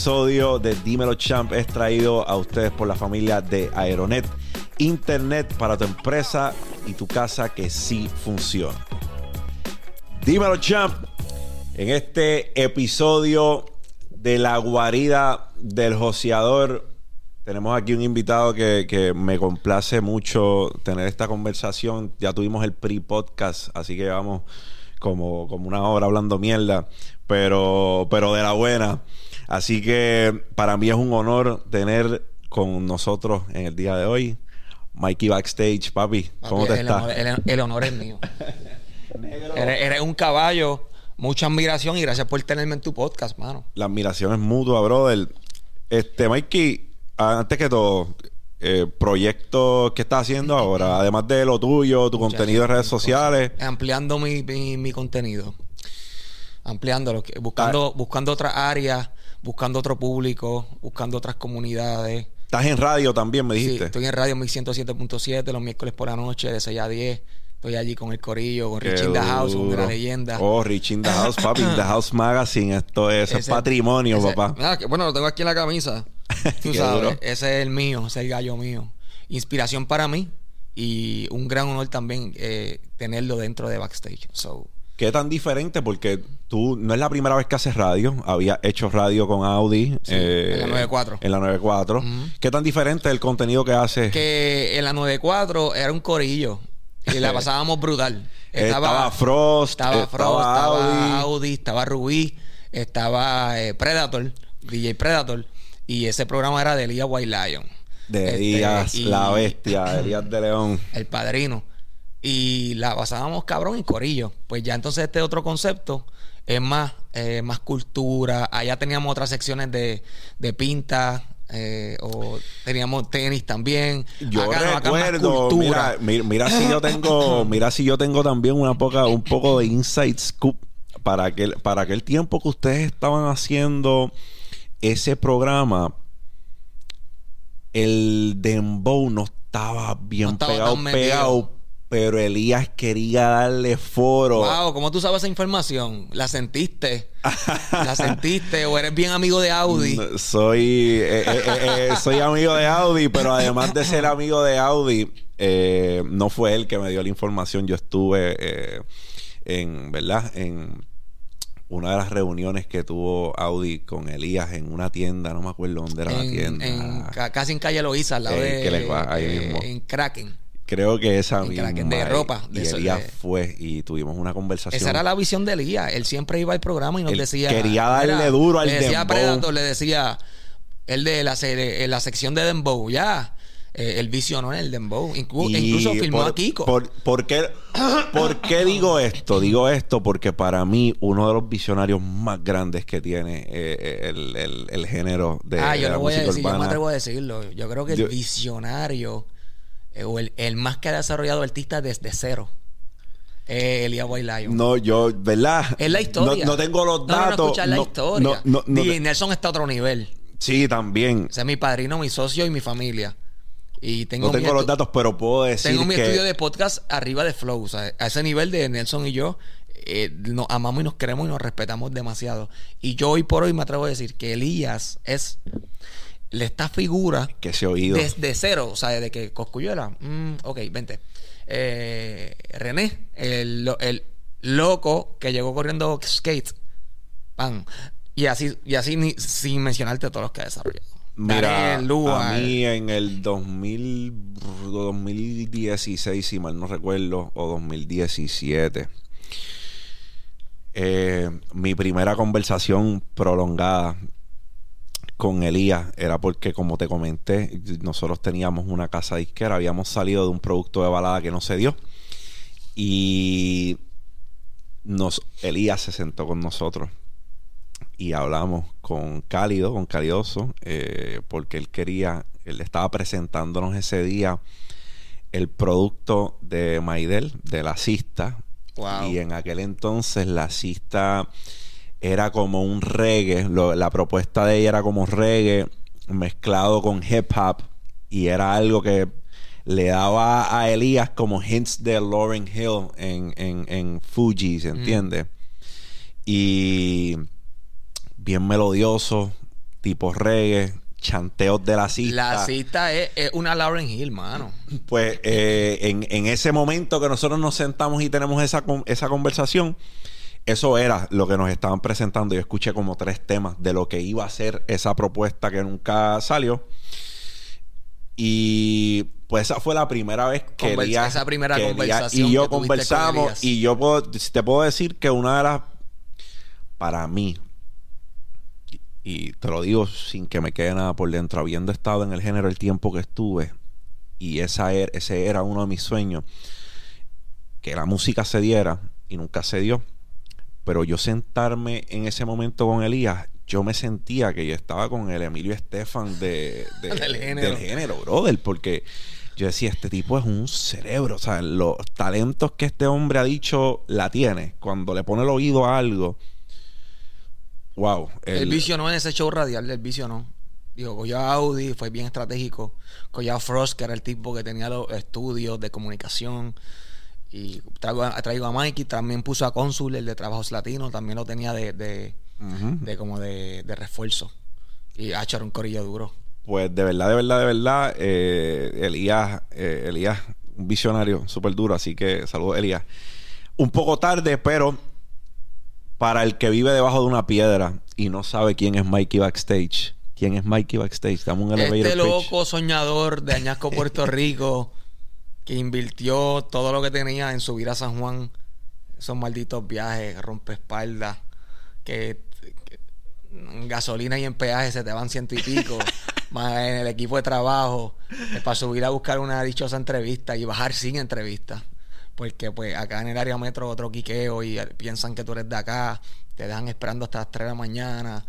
episodio de Dímelo Champ es traído a ustedes por la familia de Aeronet. Internet para tu empresa y tu casa que sí funciona. Dímelo Champ. En este episodio de la guarida del joseador tenemos aquí un invitado que, que, me complace mucho tener esta conversación. Ya tuvimos el pre-podcast, así que vamos como, como una hora hablando mierda, pero, pero de la buena. Así que para mí es un honor tener con nosotros en el día de hoy Mikey Backstage, papi. ¿Cómo te estás? el, honor es mío. eres, eres, un caballo, mucha admiración y gracias por tenerme en tu podcast, mano. La admiración es mutua, brother. Este, Mikey, antes que todo, eh, proyectos que estás haciendo ahora, además de lo tuyo, tu contenido en redes sociales. Ampliando mi, mi, contenido. Ampliándolo, buscando, ah. buscando otras áreas, buscando otro público, buscando otras comunidades. Estás en radio también, me dijiste. Sí, estoy en radio 1107.7 los miércoles por la noche, de 6 a 10. Estoy allí con el corillo, con Rich in the House, una leyenda. Oh, Rich in the House, papi, The House Magazine. Esto es, ese, patrimonio, papá. Ah, bueno, lo tengo aquí en la camisa. Tú sabes, ese es el mío, ese es el gallo mío. Inspiración para mí y un gran honor también eh, tenerlo dentro de backstage. So, ¿Qué tan diferente? Porque tú no es la primera vez que haces radio. Había hecho radio con Audi. en la 94. En la 94. ¿Qué tan diferente el contenido que haces? Que en la 94 era un corillo. Y la pasábamos brutal. Estaba, Frost. Estaba Frost, estaba Audi. estaba Rubí, estaba eh, Predator, DJ Predator. Y ese programa era de Elías White Lion. De este, Elías, la bestia, Elías de León. El padrino. Y la pasábamos cabrón en corillo. Pues ya entonces este otro concepto es más, eh, más cultura. Allá teníamos otras secciones de, de pinta, eh, o teníamos tenis también. Yo recuerdo, mira, mira, si yo tengo, mira si yo tengo también una poca, un poco de inside scoop para aquel, para aquel tiempo que ustedes estaban haciendo ese programa, el dembow no estaba bien pegado, pegado, pero Elías quería darle foro. Wow, ¿cómo tú sabes esa información? ¿La sentiste? ¿La sentiste? ¿O eres bien amigo de Audi? Soy, eh, eh, eh, soy amigo de Audi, pero además de ser amigo de Audi, no fue él que me dio la información. Yo estuve en, ¿verdad? En una de las reuniones que tuvo Audi con Elías en una tienda, no me acuerdo dónde era la tienda. casi en calle Loíza, al lado de. Eh, en Kraken. Creo que esa misma. de ropa. Y, Elías fue y tuvimos una conversación. Esa era la visión de Elías. Él siempre iba al programa y nos decía. Quería darle duro al Le decía Predator, le decía. Él de la, la sección de Dembow, ya eh, el visionó en el Dembow. incluso filmó a Kiko. Por, qué, ¿Por qué digo esto? Digo esto porque para mí uno de los visionarios más grandes que tiene eh, el, el, género de, ah, yo la voy a decir, Yo me atrevo a decirlo. Yo creo que el visionario eh, o el, más que ha desarrollado artista desde cero. Eh, Elia White No, yo, ¿verdad? Es la historia. No, tengo los datos. No, no, la historia. y Nelson está a otro nivel. Sí, también. O sea, mi padrino, mi socio y mi familia. Y tengo no tengo los datos, pero puedo decir Tengo mi estudio de podcast arriba de Flow. O sea, a ese nivel de Nelson y yo eh, nos amamos y nos queremos y nos respetamos demasiado. Y yo hoy por hoy me atrevo a decir que Elías es esta figura que se oído desde cero, o sea, desde que Coscuyuela, mm, ok, vente. Eh, René, el, el, loco que llegó corriendo skate, pan, y así, y así sin mencionarte todos los que ha desarrollado. Mira, a mí en el 2000, 2016, si mal no recuerdo, o 2017, eh, mi primera conversación prolongada con Elías era porque, como te comenté, nosotros teníamos una casa disquera, habíamos salido de un producto de balada que no se dio y nos, Elías se sentó con nosotros y hablamos con Cálido, con Calidoso, eh, porque él quería, él estaba presentándonos ese día el producto de Maidel, de la cista. Y en aquel entonces la cista era como un reggae, la propuesta de ella era como reggae mezclado con hip hop y era algo que le daba a Elías como hints de Lauren Hill en, en, en Fuji, ¿se entiende? Y bien melodioso. tipo reggae, chanteos de la cista. La cita es, es una Lauren Hill, mano. Pues eh, en, en ese momento que nosotros nos sentamos y tenemos esa, esa conversación, eso era lo que nos estaban presentando. Yo escuché como tres temas de lo que iba a ser esa propuesta que nunca salió. Y pues esa fue la primera vez que Conversa- Elías- esa primera que Elías conversación y yo que tuviste con conversamos y yo puedo, te puedo decir que una de las para mí y te lo digo sin que me quede nada por dentro, habiendo estado en el género el tiempo que estuve, y esa er- ese era uno de mis sueños, que la música se diera, y nunca se dio, pero yo sentarme en ese momento con Elías, yo me sentía que yo estaba con el Emilio Estefan de, de- Del género. del género, brother, porque yo decía, este tipo es un cerebro, o sea, los talentos que este hombre ha dicho la tiene, cuando le pone el oído a algo, wow. El vicio no en ese show radial, el vicio no. Digo, cogió a Audi, fue bien estratégico. Cogió a Frost, que era el tipo que tenía los estudios de comunicación. Y traigo a, traigo a Mikey, también puso a Cónsul, el de Trabajos Latinos, también lo tenía de, de, de como de, de refuerzo. Y ha era un corillo duro. Pues de verdad, de verdad, de verdad, eh, Elías, eh, Elías, un visionario súper duro, así que saludos Elías. Un poco tarde, pero para el que vive debajo de una piedra y no sabe quién es Mikey Backstage, quién es Mikey Backstage, dame un elevator Este pitch. loco soñador de Añasco, Puerto Rico, que invirtió todo lo que tenía en subir a San Juan, esos malditos viajes, rompeespaldas, que, que en gasolina y en peaje se te van ciento y pico, más en el equipo de trabajo, para subir a buscar una dichosa entrevista y bajar sin entrevista. Porque pues acá en el área metro otro quiqueo y piensan que tú eres de acá, te dejan esperando hasta las 3 de la mañana.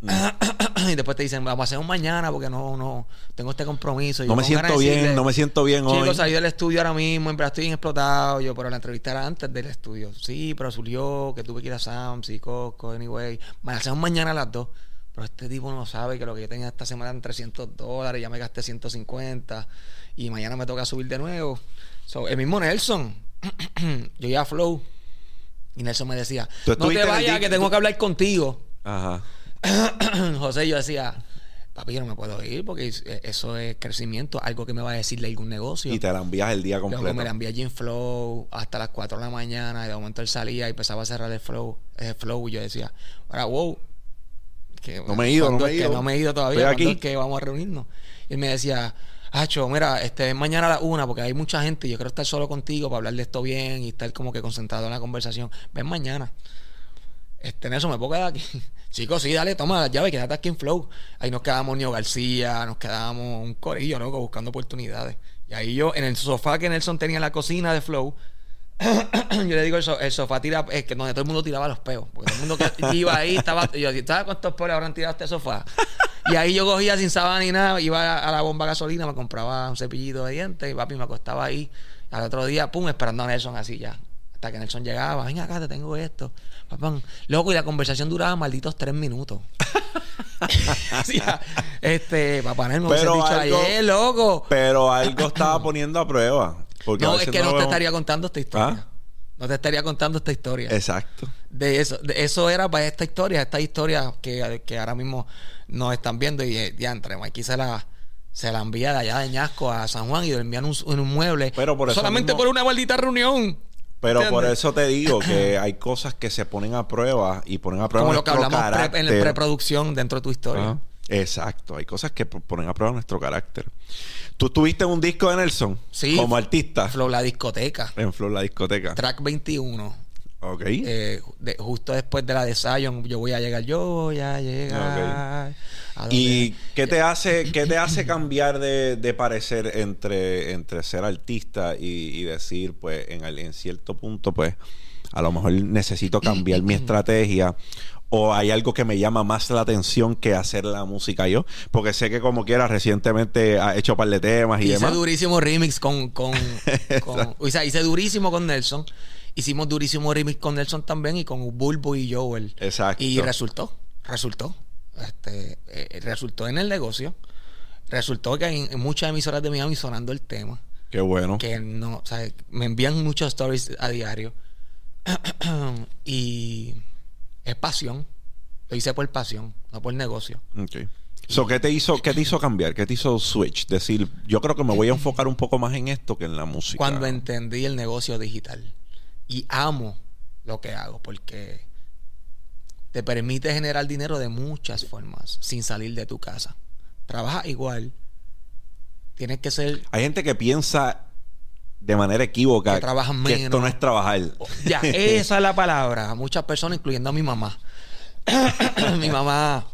y después te dicen, vamos a hacer un mañana porque no, no, tengo este compromiso. No me siento bien, decirle, no me siento bien hoy. Chicos, salí del estudio ahora mismo, en verdad estoy bien explotado. Yo, pero la entrevista era antes del estudio. Sí, pero surgió que tuve que ir a Sam's y Costco, anyway. Me la hacemos mañana a las dos. Pero este tipo no sabe que lo que yo tenía esta semana eran 300 dólares, ya me gasté 150 y mañana me toca subir de nuevo. So, el mismo Nelson, yo iba a Flow y Nelson me decía, no te vayas que tengo que hablar contigo. Ajá. José, yo decía, papi, yo no me puedo ir porque eso es crecimiento, algo que me va a decir de algún negocio. Y te la envías el día completo. me la envié allí en Flow hasta las 4 de la mañana y de momento él salía y empezaba a cerrar el Flow, el flow y yo decía, ahora, wow. Que, No me he ido, ¿cuándo no me he ido. no me he ido todavía. Estoy ¿cuándo aquí. es que vamos a reunirnos? Y él me decía, Hacho, mira, este, mañana a la una, porque hay mucha gente y yo quiero estar solo contigo para hablar de esto bien y estar como que concentrado en la conversación. Ven mañana. Este, en eso me puedo quedar aquí. Chicos, sí, dale, toma la llave, quédate aquí en Flow. Ahí nos quedamos Nio García, nos quedamos un corillo, ¿no? Buscando oportunidades. Y ahí yo, en el sofá que Nelson tenía en la cocina de Flow, yo le digo, el, so- el sofá tira, es que donde todo el mundo tiraba los peos. Porque todo el mundo que iba ahí estaba, yo, ¿sabes cuántos peos habrán tirado este sofá? Y ahí yo cogía sin sábana ni nada, iba a, a la bomba de gasolina, me compraba un cepillito de dientes y papi me acostaba ahí. Al otro día, pum, esperando a Nelson así ya. Hasta que Nelson llegaba, venga acá, te tengo esto. Papá, loco, y la conversación duraba malditos tres minutos. Decía, este, papá Nelson, Pero dicho algo- ayer, loco. Pero algo estaba poniendo a prueba. Porque No, es que no te vemos- estaría contando esta historia. ¿Ah? No te estaría contando esta historia. Exacto. De eso, de eso era para esta historia, esta historia que, que ahora mismo nos están viendo y eh, diantre, Mikey se la, se la envía de allá de Ñasco a San Juan y dormía en un, en un mueble. Pero por eso solamente mismo- por una maldita reunión. Pero por eso te digo que hay cosas que se ponen a prueba y ponen a prueba Como lo que hablamos pre- en la preproducción dentro de tu historia. Exacto, hay cosas que ponen a prueba nuestro carácter. ¿Tú tuviste un disco de Nelson? Sí. Como artista. Flow la discoteca. En Flor la discoteca. Track 21. Ok. eh, de- justo después de la de Zion, yo voy a llegar, yo voy a llegar. a donde- ¿Y qué te hace, qué te hace cambiar de, de parecer entre, entre ser artista y, y decir, pues, en, al- en cierto punto, pues, a lo mejor necesito cambiar mi estrategia? ¿O hay algo que me llama más la atención que hacer la música yo? Porque sé que como quiera recientemente ha hecho un par de temas y hice demás. durísimo remix con, con, con- o sea, hice durísimo con Nelson. Hicimos durísimo remix con Nelson también y con Bulbo y Joel. Exacto. Y resultó, resultó. Este, eh, resultó en el negocio. Resultó que hay en muchas emisoras de Miami sonando el tema. Qué bueno. Que no, o sea, me envían muchos stories a diario. y es pasión. Lo hice por pasión, no por negocio. Ok. So, ¿qué, te hizo, ¿Qué te hizo cambiar? ¿Qué te hizo switch? Decir, yo creo que me voy a enfocar un poco más en esto que en la música. Cuando entendí el negocio digital. Y amo lo que hago porque te permite generar dinero de muchas formas sin salir de tu casa. Trabaja igual. Tienes que ser... Hay gente que piensa de manera equívoca Que trabajan que esto menos. no es trabajar. Ya, esa es la palabra. Muchas personas, incluyendo a mi mamá. mi mamá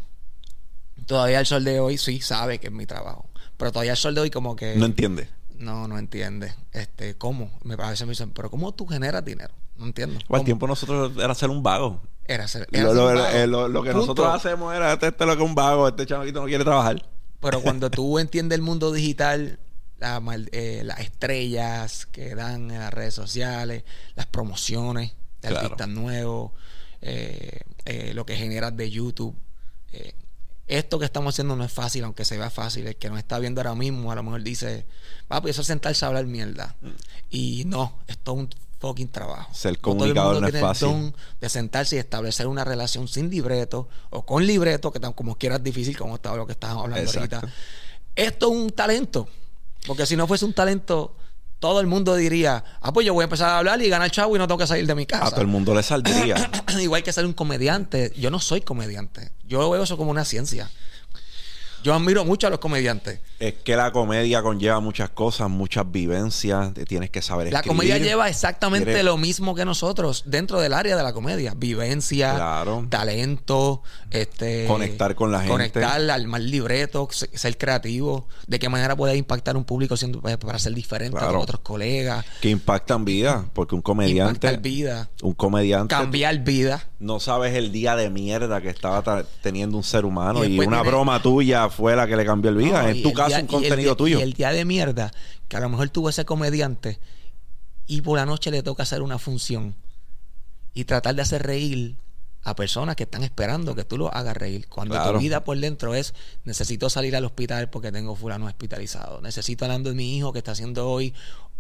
todavía el sol de hoy sí sabe que es mi trabajo. Pero todavía el sol de hoy como que... No entiende. No, no entiende. Este, ¿cómo? Me, a veces me dicen, pero ¿cómo tú generas dinero? No entiendo. O al tiempo nosotros era ser un vago. Era ser, era Lo, ser lo- un vago. eh, lo- lo que nosotros hacemos era este, este es lo que es un vago, este chamaquito no quiere trabajar. Pero cuando tú entiendes el mundo digital, la eh, las estrellas que dan en las redes sociales, las promociones de Claro. artistas nuevos, eh, eh, lo que generas de YouTube. Esto que estamos haciendo no es fácil, aunque se vea fácil. El que nos está viendo ahora mismo a lo mejor dice, papi, eso es sentarse a hablar mierda. Mm. Y no, es todo un fucking trabajo. Ser No todo el comunicador mundo no es tiene el fácil. don de sentarse y establecer una relación sin libreto o con libreto, que tan como quieras difícil, como está lo que estábamos hablando Exacto. ahorita. Esto es un talento. Porque si no fuese un talento, todo el mundo diría, ah, pues yo voy a empezar a hablar y ganar chavo y no tengo que salir de mi casa. A todo el mundo le saldría. Igual que ser un comediante. Yo no soy comediante. Yo veo eso como una ciencia. Yo admiro mucho a los comediantes. Es que la comedia conlleva muchas cosas, muchas vivencias, te tienes que saber La escribir. comedia lleva exactamente lo mismo que nosotros dentro del área de la comedia. Vivencia, Claro. talento, este Conectar con la gente. Conectar, armar libreto, se- ser creativo. De qué manera puedes impactar un público siendo, pues, para ser diferente a Claro. los otros colegas. que impactan vida, porque un comediante, Impactar vida. un comediante Cambiar vida. no sabes el día de mierda que estaba teniendo un ser humano Y una tiene- broma tuya fue la que le cambió el vida. No, en tu caso, día- un y el contenido día- tuyo. Y el día de mierda, que a lo mejor tuvo ese comediante y por la noche le toca hacer una función y tratar de hacer reír a personas que están esperando que tú los hagas reír. Cuando Claro. tu vida por dentro es, necesito salir al hospital porque tengo fulano hospitalizado. Necesito hablando de mi hijo que está haciendo hoy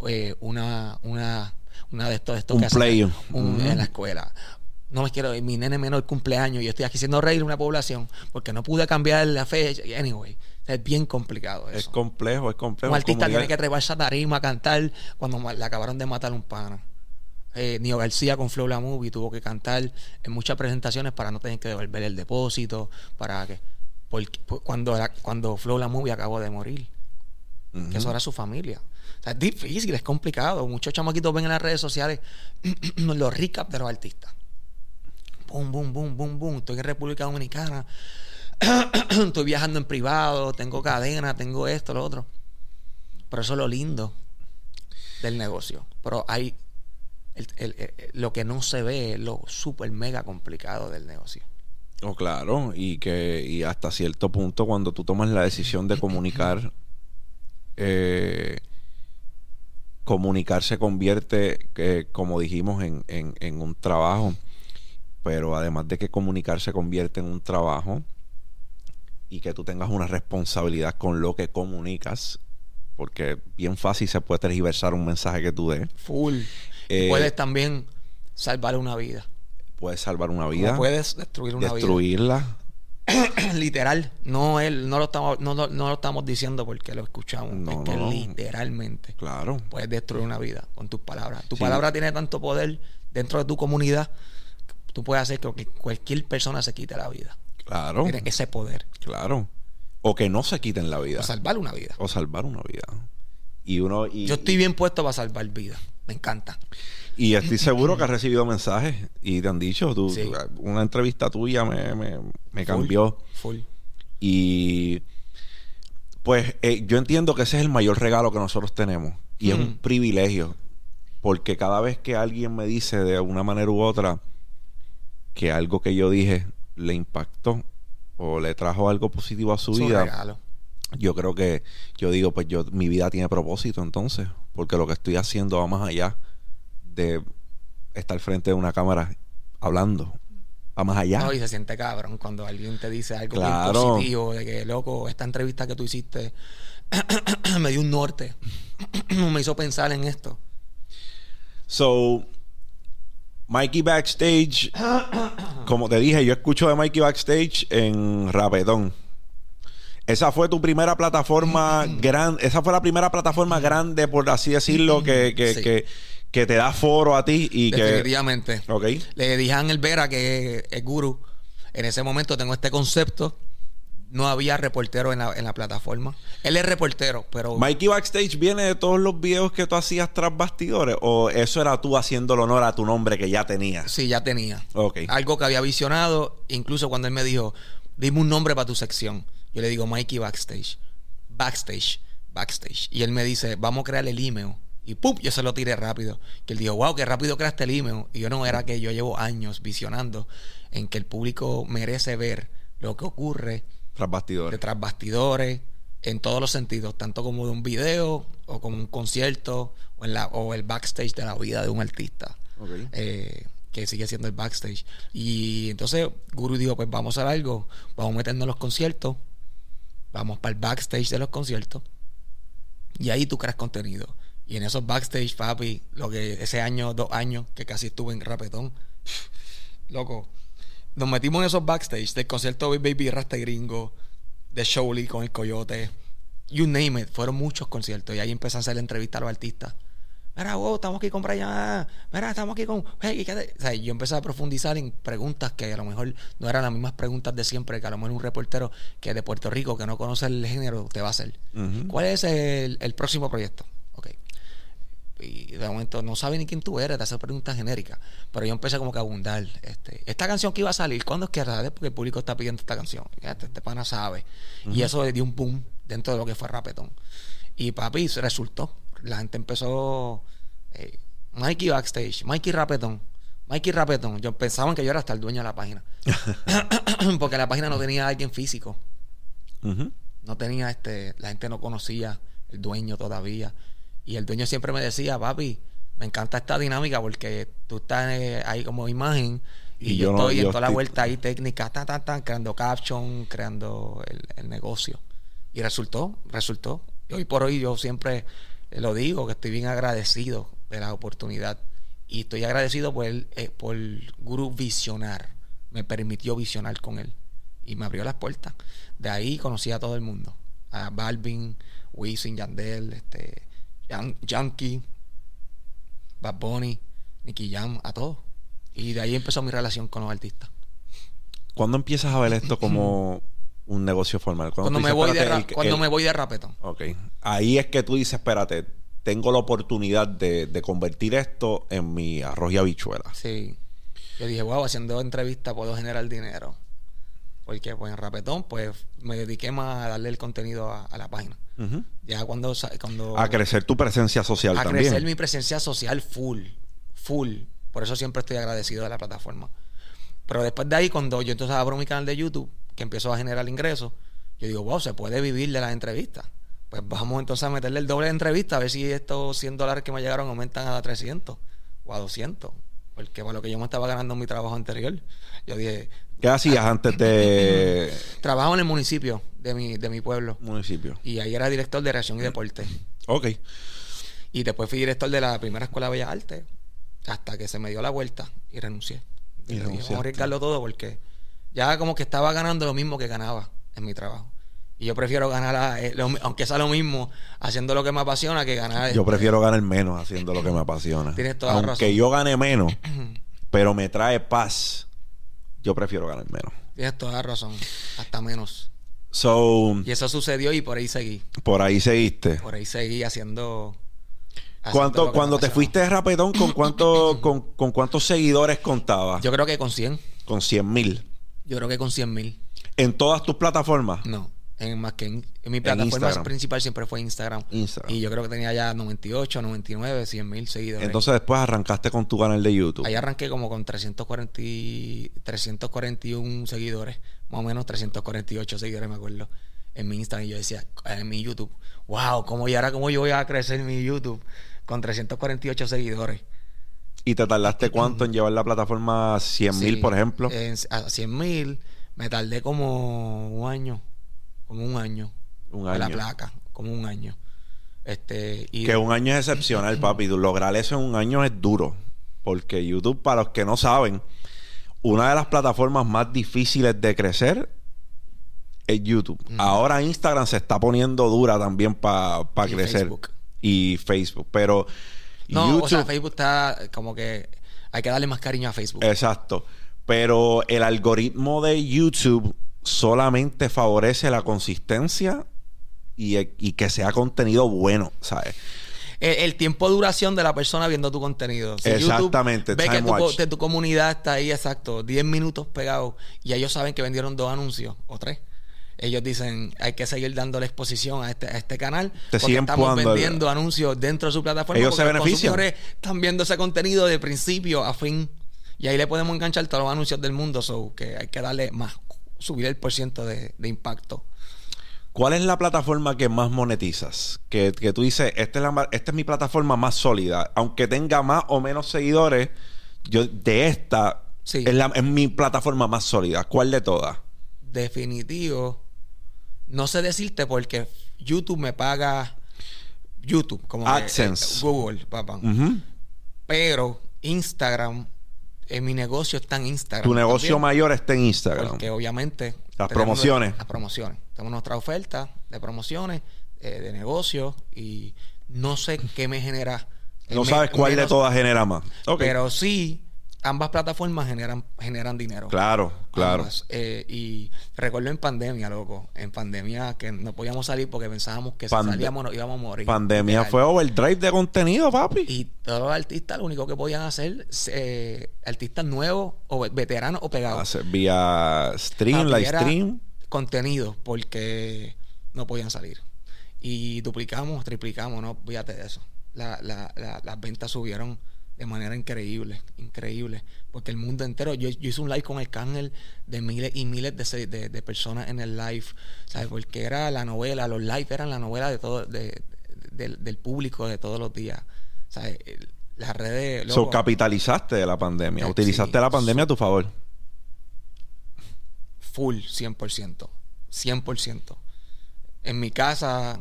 eh, una, una, una de estos, de estos Un que hacen un- en la escuela. No me quiero, mi nene menor cumpleaños y yo estoy aquí haciendo reír a una población porque no pude cambiar la fecha. Anyway, es bien complicado eso. Es complejo, es complejo. Un artista tiene que treparse a tarima a cantar cuando le acabaron de matar un pana. Eh, Nio García con Flow La Movie tuvo que cantar en muchas presentaciones para no tener que devolver el depósito, para que porque, pues, cuando la- cuando Flow La Movie acabó de morir, que eso era su familia. O sea, es difícil, es complicado. Muchos chamaquitos ven en las redes sociales los recaps de los artistas. Boom, boom, boom, boom, boom. Estoy en República Dominicana. Estoy viajando en privado. Tengo cadena, tengo esto, lo otro. Pero eso es lo lindo del negocio. Pero hay. el- el- el- lo que no se ve es lo súper mega complicado del negocio. Oh, claro, y que y hasta cierto punto cuando tú tomas la decisión de comunicar, eh, comunicar se convierte, eh, como dijimos, en, en- en un trabajo, pero además de que comunicar se convierte en un trabajo y que tú tengas una responsabilidad con lo que comunicas, porque bien fácil se puede tergiversar un mensaje que tú des, Full. Eh, puedes también salvar una vida. puedes salvar una vida, puedes destruir una vida. destruirla. literal, no él, no lo estamos, no, lo- no lo estamos diciendo porque lo escuchamos, No, es que no, no. literalmente Claro. puedes destruir una vida con tus palabras. Tu Sí. palabra tiene tanto poder dentro de tu comunidad, tú puedes hacer que cualquier persona se quite la vida. Claro. Tiene ese poder. Claro. O que no se quiten la vida. O salvar una vida. O salvar una vida. Y uno. Y, Yo estoy bien puesto para salvar vidas. Me encanta. y estoy seguro que has recibido mensajes y te han dicho, tú, Sí. una entrevista tuya me, me, me cambió. Full. Y pues eh, yo entiendo que ese es el mayor regalo que nosotros tenemos. Y es un privilegio. Porque cada vez que alguien me dice de una manera u otra que algo que yo dije le impactó o le trajo algo positivo a su vida, regalo. yo creo que yo digo, pues yo mi vida tiene propósito entonces, porque lo que estoy haciendo va más allá de estar frente de una cámara hablando, va más allá. No, y se siente cabrón cuando alguien te dice algo bien Claro. positivo, de que, loco, esta entrevista que tú hiciste me dio un norte. me hizo pensar en esto. So, Mikey backstage como te dije, yo escucho de Mikey Backstage en Rapetón. Esa fue tu primera plataforma grande, esa fue la primera plataforma grande, por así decirlo, que, que, Sí. que, que te da foro a ti y que... Definitivamente. Ok. Le dije a Ángel Vera, que es guru. En ese momento tengo este concepto. No había reportero en la, en la plataforma. Él es reportero, pero Mikey Backstage viene de todos los videos que tú hacías tras bastidores o eso era tú haciendo el honor a tu nombre que ya tenías. sí, ya tenía. Ok. Algo que había visionado. Incluso cuando él me dijo, dime un nombre para tu sección. Yo le digo Mikey Backstage. Backstage. Backstage. Y él me dice, vamos a crear el email. Y ¡pum! Yo se lo tiré rápido. Que él dijo, wow, qué rápido creaste el email. Y yo no era que yo llevo años visionando en que el público merece ver lo que ocurre Tras bastidores. detrás bastidores, en todos los sentidos, tanto como de un video o como un concierto o, en la, o el backstage de la vida de un artista, eh, que sigue siendo el backstage. Y entonces Guru dijo, pues vamos a hacer algo, vamos a meternos en los conciertos, vamos para el backstage de los conciertos y ahí tú creas contenido. Y en esos backstage, papi, lo que ese año, dos años que casi estuve en Rapetón, loco, nos metimos en esos backstage del concierto de Baby Rasta Gringo, de Showly con el Coyote, you name it, fueron muchos conciertos y ahí empezó a hacer entrevistas a los artistas. Mira, wow, estamos aquí con Brian. Mira, estamos aquí con. Hey, ¿qué te-?" O sea, yo empecé a profundizar en preguntas que a lo mejor no eran las mismas preguntas de siempre, que a lo mejor un reportero que es de Puerto Rico, que no conoce el género, te va a hacer. ¿Cuál es el, el próximo proyecto? Y de momento no sabe ni quién tú eres, te hace preguntas genéricas. Pero yo empecé como que a abundar. Este, esta canción que iba a salir, ¿cuándo es que sale? Porque el público está pidiendo esta canción. Fíjate, este pana sabe. Y eso le dio un boom dentro de lo que fue Rapetón. Y papi, se resultó. La gente empezó. eh, Mikey Backstage, Mikey Rapetón, Mikey Rapetón. Yo pensaban que yo era hasta el dueño de la página. Porque la página no tenía a alguien físico no tenía este, la gente no conocía el dueño todavía. Y el dueño siempre me decía, papi, me encanta esta dinámica porque tú estás eh, ahí como imagen y, Y yo, yo no- estoy en yo toda la estoy- vuelta ahí técnica, tan, tan, tan, creando caption, creando el, el negocio. Y resultó, resultó. Y hoy por hoy yo siempre lo digo, que estoy bien agradecido de la oportunidad. Y estoy agradecido por, el, eh, por Guru visionar. Me permitió visionar con él. Y me abrió las puertas. De ahí conocí a todo el mundo. A Balvin, Wisin, Yandel, este, Yankee, Bad Bunny, Nicky Jam, a todos. Y de ahí empezó mi relación con los artistas. ¿Cuándo empiezas a ver esto como un negocio formal? Cuando, me voy de, el- cuando el- me voy de rapetón. Ok. Ahí es que tú dices, espérate, tengo la oportunidad de, de convertir esto en mi arroz y habichuela. Sí. Yo dije, wow, haciendo entrevistas puedo generar dinero. Porque pues en Rapetón, pues me dediqué más a darle el contenido a, a la página. Ya cuando, cuando A crecer tu presencia social a también. crecer mi presencia social full, full. Por eso siempre estoy agradecido de la plataforma. Pero después de ahí, cuando yo entonces abro mi canal de YouTube, que empiezo a generar ingresos, yo digo, wow, se puede vivir de las entrevistas. Pues vamos entonces a meterle el doble de entrevistas, a ver si estos 100 dólares que me llegaron aumentan a 300 o a 200. Porque para lo que yo me estaba ganando en mi trabajo anterior, yo dije, ¿Qué hacías antes de trabajo en el municipio de mi, de mi pueblo. municipio? Y ahí era director de Reacción y Deporte. Ok. Y después fui director de la primera escuela de Bellas Artes hasta que se me dio la vuelta y renuncié. Y Y dije, renunciaste. vamos a arriesgarlo todo porque ya como que estaba ganando lo mismo que ganaba en mi trabajo. Y yo prefiero ganar, a- eh, lo aunque sea lo mismo, haciendo lo que me apasiona que ganar. Yo prefiero ganar menos haciendo lo que me apasiona. Tienes toda Aunque razón. yo gane menos, pero me trae paz, yo prefiero ganar menos. Tienes toda la razón, hasta menos. So, Y eso sucedió y por ahí seguí. por ahí seguiste. Por ahí seguí haciendo. haciendo ¿Cuánto, cuando te fuiste de rapetón, ¿con, cuánto, con, con cuántos seguidores contabas? Yo creo que con 100. Con 100 mil. Yo creo que con 100 mil. En todas tus plataformas. No, en más que en, en mi plataforma Instagram. principal siempre fue Instagram. Instagram. Y yo creo que tenía ya 98, 99, 100 mil seguidores. Entonces después arrancaste con tu canal de YouTube. Ahí arranqué como con 340, y- 341 seguidores, más o menos 348 seguidores, me acuerdo, en mi Instagram. Y yo decía, en mi YouTube, wow, ¿cómo y ahora cómo yo voy a crecer mi YouTube con 348 seguidores? ¿Y te tardaste cuánto en llevar la plataforma a 100 mil, Sí, por ejemplo? en- a 100 mil, me tardé como un año, como un año. Un a La año. placa, como un año. Este, y Que un año es excepcional, papi. Lograr eso en un año es duro. Porque YouTube, para los que no saben, una de las plataformas más difíciles de crecer es YouTube. Ahora Instagram se está poniendo dura también para crecer. Facebook. Y Facebook. Pero No, YouTube. o sea, Facebook está como que hay que darle más cariño a Facebook. Exacto. Pero el algoritmo de YouTube solamente favorece la consistencia y, y que sea contenido bueno, ¿sabes? El, el tiempo de duración de la persona viendo tu contenido. Si Exactamente, YouTube ve que tu, que comunidad está ahí, exacto, 10 minutos pegados y ellos saben que vendieron dos anuncios o tres. Ellos dicen, hay que seguir dándole exposición a este, a este canal Te porque estamos el- vendiendo anuncios dentro de su plataforma. Ellos se porque los benefician. consumidores están viendo ese contenido de principio a fin y ahí le podemos enganchar todos los anuncios del mundo. So que hay que darle más, subir el porciento de, de impacto. ¿Cuál es la plataforma que más monetizas? Que, que tú dices, esta es, la esta es mi plataforma más sólida. Aunque tenga más o menos seguidores, yo de esta Sí. es, la- es mi plataforma más sólida. ¿Cuál de todas? definitivo. No sé decirte porque YouTube me paga YouTube, como AdSense. eh, Google, papá. Pero Instagram, eh, mi negocio está en Instagram. Tu negocio también, mayor está en Instagram. Porque obviamente. Las promociones. Las promociones. Tenemos nuestra oferta de promociones, eh, de negocio y no sé qué me genera. eh, no me- sabes cuál de todas genera más. Pero sí, ambas plataformas generan, generan dinero. Claro, claro. Ambas. Eh, y recuerdo en pandemia, loco. En pandemia que no podíamos salir porque pensábamos que si salíamos nos íbamos a morir. Pandemia fue overdrive de contenido, papi. Y todos los artistas lo único que podían hacer, eh, artistas nuevos o ve- veteranos o pegados. Vía stream, live stream. Contenido porque no podían salir. Y duplicamos, triplicamos, no, fíjate de eso. La- la- la- las ventas subieron de manera increíble, increíble. Porque el mundo entero, yo, yo hice un live con el Cángel de miles y miles de, de, de personas en el live, ¿sabes? Porque era la novela, los live eran la novela de todo, de, del- del público de todos los días. ¿Sabes? Las redes. So, loco, capitalizaste de la pandemia. Eh, Utilizaste sí, la pandemia a tu favor. full 100%. 100%. En mi casa,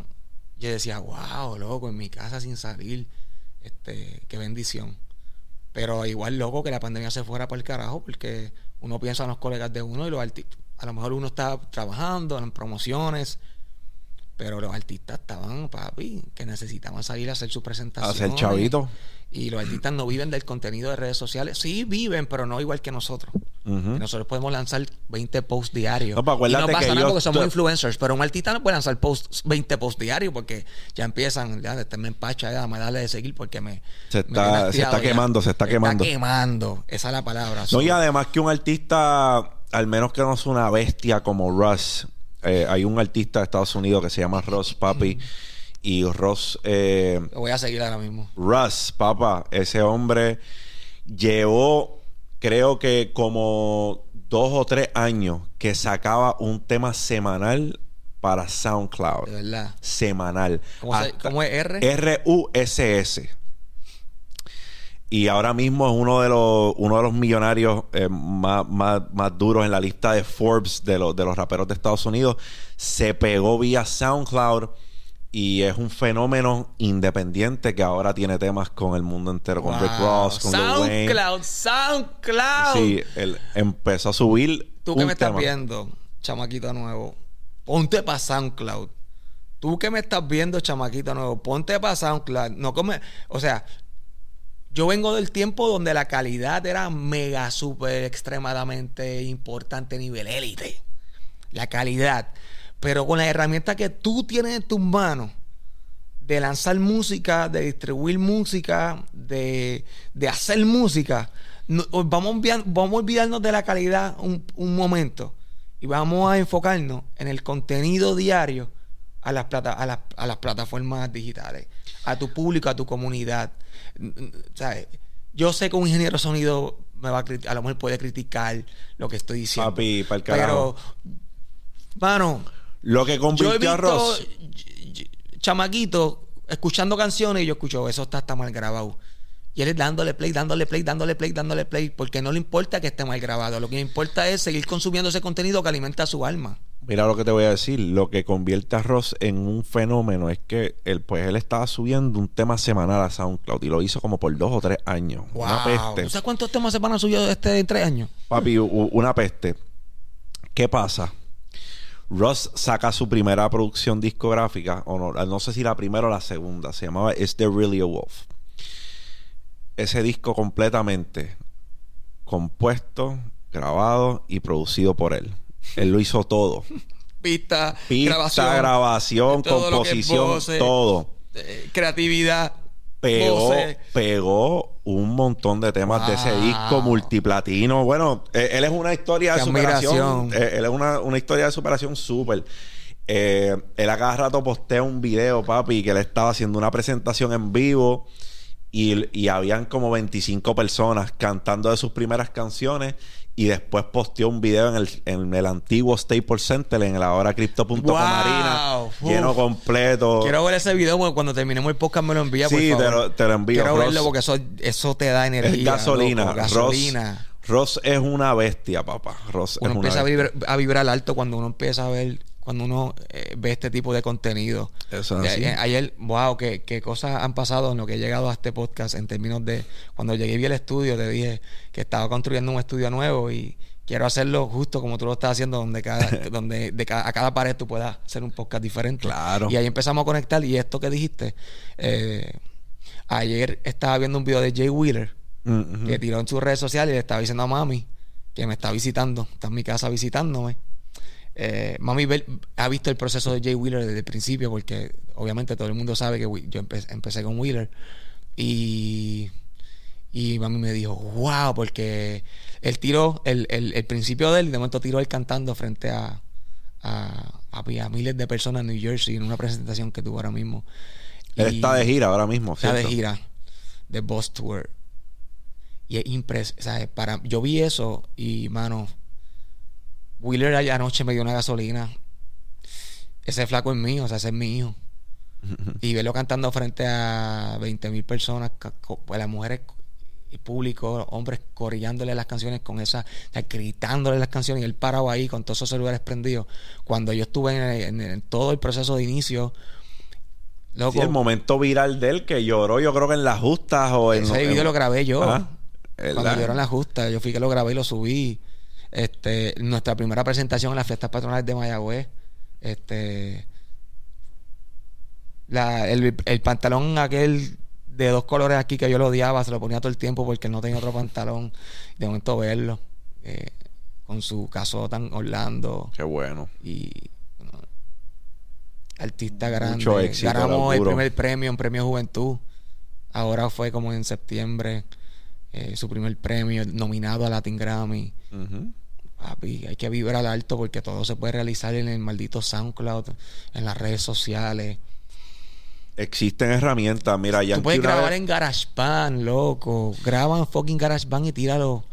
yo decía, wow, loco, en mi casa sin salir. Este, qué bendición. Pero igual, loco, que la pandemia se fuera por el carajo, porque uno piensa en los colegas de uno y los artistas. A lo mejor uno está trabajando en promociones, pero los artistas estaban, papi, que necesitaban salir a hacer su presentación. Hacer chavito. Y los artistas no viven del contenido de redes sociales. Sí, viven, pero no igual que nosotros. Nosotros podemos lanzar 20 posts diarios. No, y no pasa que nada yo porque somos influencers, pero un artista no puede lanzar posts, 20 posts diarios porque ya empiezan, ya este me empacha, ya me darle de seguir porque me. Se está- se está ya. quemando, se está quemando. Está quemando, esa es la palabra. No, So, y además que un artista, al menos que no es una bestia como Russ, eh, hay un artista de Estados Unidos que se llama Ross Papi. Y Ross, eh, Lo voy a seguir ahora mismo. Russ, papá, ese hombre llevó, creo que como dos o tres años que sacaba un tema semanal para SoundCloud. De verdad. Semanal. ¿Cómo, se- Hasta- cómo es R? R-U-S-S. Y ahora mismo es uno de los, uno de los millonarios eh, más, más, más duros en la lista de Forbes de, los de los raperos de Estados Unidos. Se pegó vía SoundCloud y es un fenómeno independiente que ahora tiene temas con el mundo entero, con Rick Wow. Ross, con Lil Wayne. SoundCloud, SoundCloud. Sí, él empezó a subir. Tú que me estás viendo, chamaquito nuevo, ponte para SoundCloud. Tú que me estás viendo, chamaquito nuevo, ponte para SoundCloud. No come, o sea, yo vengo del tiempo donde la calidad era mega, súper, extremadamente importante, nivel élite. La calidad. Pero con la herramienta que tú tienes en tus manos, de lanzar música, de distribuir música, de, de hacer música, vamos, a vamos a olvidarnos de la calidad un, un momento y vamos a enfocarnos en el contenido diario a las, plata- a las, a las plataformas digitales, a tu público, a tu comunidad. Yo sé que un ingeniero de sonido me va a, a lo mejor puede criticar lo que estoy diciendo. Papi, pa'l carajo. pero, mano, Lo que yo he convirtió a Ross. ch- ch- chamaquitos escuchando canciones y yo escucho, eso está, está mal grabado. Y él es dándole play, dándole play, dándole play, dándole play, porque no le importa que esté mal grabado. Lo que le importa es seguir consumiendo ese contenido que alimenta su alma. Mira lo que te voy a decir. Lo que convierte a Ross en un fenómeno es que él, pues, él estaba subiendo un tema semanal a SoundCloud y lo hizo como por dos o tres años. Una peste. ¿Tú sabes cuántos temas se van a subir este en tres años? Papi, una peste. ¿Qué pasa? Ross saca su primera producción discográfica, o no, no sé si la primera o la segunda, se llamaba Is There Really a Wolf? Ese disco completamente compuesto, grabado y producido por él. Él lo hizo todo. Pista, Pista, grabación, grabación, todo lo que es composición, voces, todo. eh, creatividad, Pegó, voces. pegó un montón de temas de ese disco multiplatino. Bueno, eh, él es una historia de superación. eh, él es una, una historia de superación súper. Eh, él a cada rato postea un video, papi, que él estaba haciendo una presentación en vivo y, y habían como 25 personas cantando de sus primeras canciones y después posteó un video en el, en el antiguo Staples Center, en el ahora Crypto.com Wow. Marina, Uf. lleno completo. Quiero ver ese video porque cuando terminemos el podcast me lo envía, por Sí, favor. te lo- te lo envío, Quiero Ross. verlo porque eso, eso te da energía. Es gasolina. loco, gasolina. Ross es una bestia, papá. Ross uno es una empieza a vibrar, a vibrar alto cuando uno empieza a ver, cuando uno eh, ve este tipo de contenido. Eso es Eh, así. ayer, wow, qué, qué cosas han pasado en lo que he llegado a este podcast en términos de cuando llegué y vi el estudio, te dije que estaba construyendo un estudio nuevo y quiero hacerlo justo como tú lo estás haciendo, donde cada, donde de ca- a cada pared tú puedas hacer un podcast diferente. Claro. Y ahí empezamos a conectar. Y esto que dijiste, eh, ayer estaba viendo un video de Jay Wheeler Mm, que tiró en sus redes sociales y le estaba diciendo a mami que me está visitando, está en mi casa visitándome. Eh, mami ha visto el proceso de Jay Wheeler desde el principio porque obviamente todo el mundo sabe que yo empe- empecé con Wheeler y, y mami me dijo, wow, porque él tiró el, el- el principio de él de momento tiró él cantando frente a, a, a- miles de personas en New Jersey en una presentación que tuvo ahora mismo. Él Y- está de gira ahora mismo, Está de gira de Boss Tour. Y es impres, ¿sabes? Para, yo vi eso y, mano, Wheeler anoche me dio una gasolina. Ese flaco es mío, o sea, ese es hijo. Y verlo cantando frente a 20 mil personas, pues las mujeres y público, hombres corillándole las canciones con esa, o sea, gritándole las canciones y él parado ahí con todos esos celulares prendidos. Cuando yo estuve en, en- en todo el proceso de inicio, loco, Sí, el momento viral de él que lloró, yo creo que en las justas o en. Ese video en- lo grabé yo. Cuando era en la justa, yo fui que lo grabé y lo subí. Este, nuestra primera presentación en las fiestas patronales de Mayagüez. Este. La, el, el pantalón aquel de dos colores aquí que yo lo odiaba, se lo ponía todo el tiempo porque no tenía otro pantalón. De momento verlo. eh, con su casota en Orlando. Qué bueno. Y bueno, artista grande. Mucho éxito, Ganamos el primer premio en Premio Juventud. Ahora fue como en septiembre. eh, su primer premio, nominado a Latin Grammy. Ujú. Papi, hay que vibrar alto porque todo se puede realizar en el maldito SoundCloud, en las redes sociales. Existen herramientas. Mira, Tú Yankee puedes grabar vez- en GarageBand, loco. Graba en fucking GarageBand y tíralo.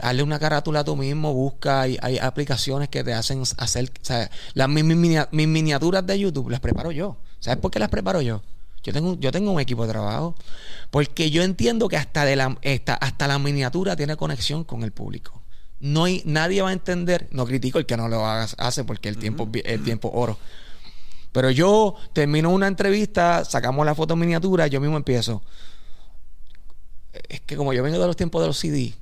Hazle una carátula tú mismo, busca. Hay, hay aplicaciones que te hacen hacer. O sea, las, mis, mis minia- mis miniaturas de YouTube las preparo yo. ¿Sabes por qué las preparo yo? Yo tengo, yo tengo un equipo de trabajo. Porque yo entiendo que hasta, de la, esta- hasta la miniatura tiene conexión con el público. No hay, nadie va a entender. No critico el que no lo haga, hace porque el tiempo, es tiempo oro. Pero yo termino una entrevista, sacamos la foto en miniatura, yo mismo empiezo. Es que como yo vengo de los tiempos de los CD,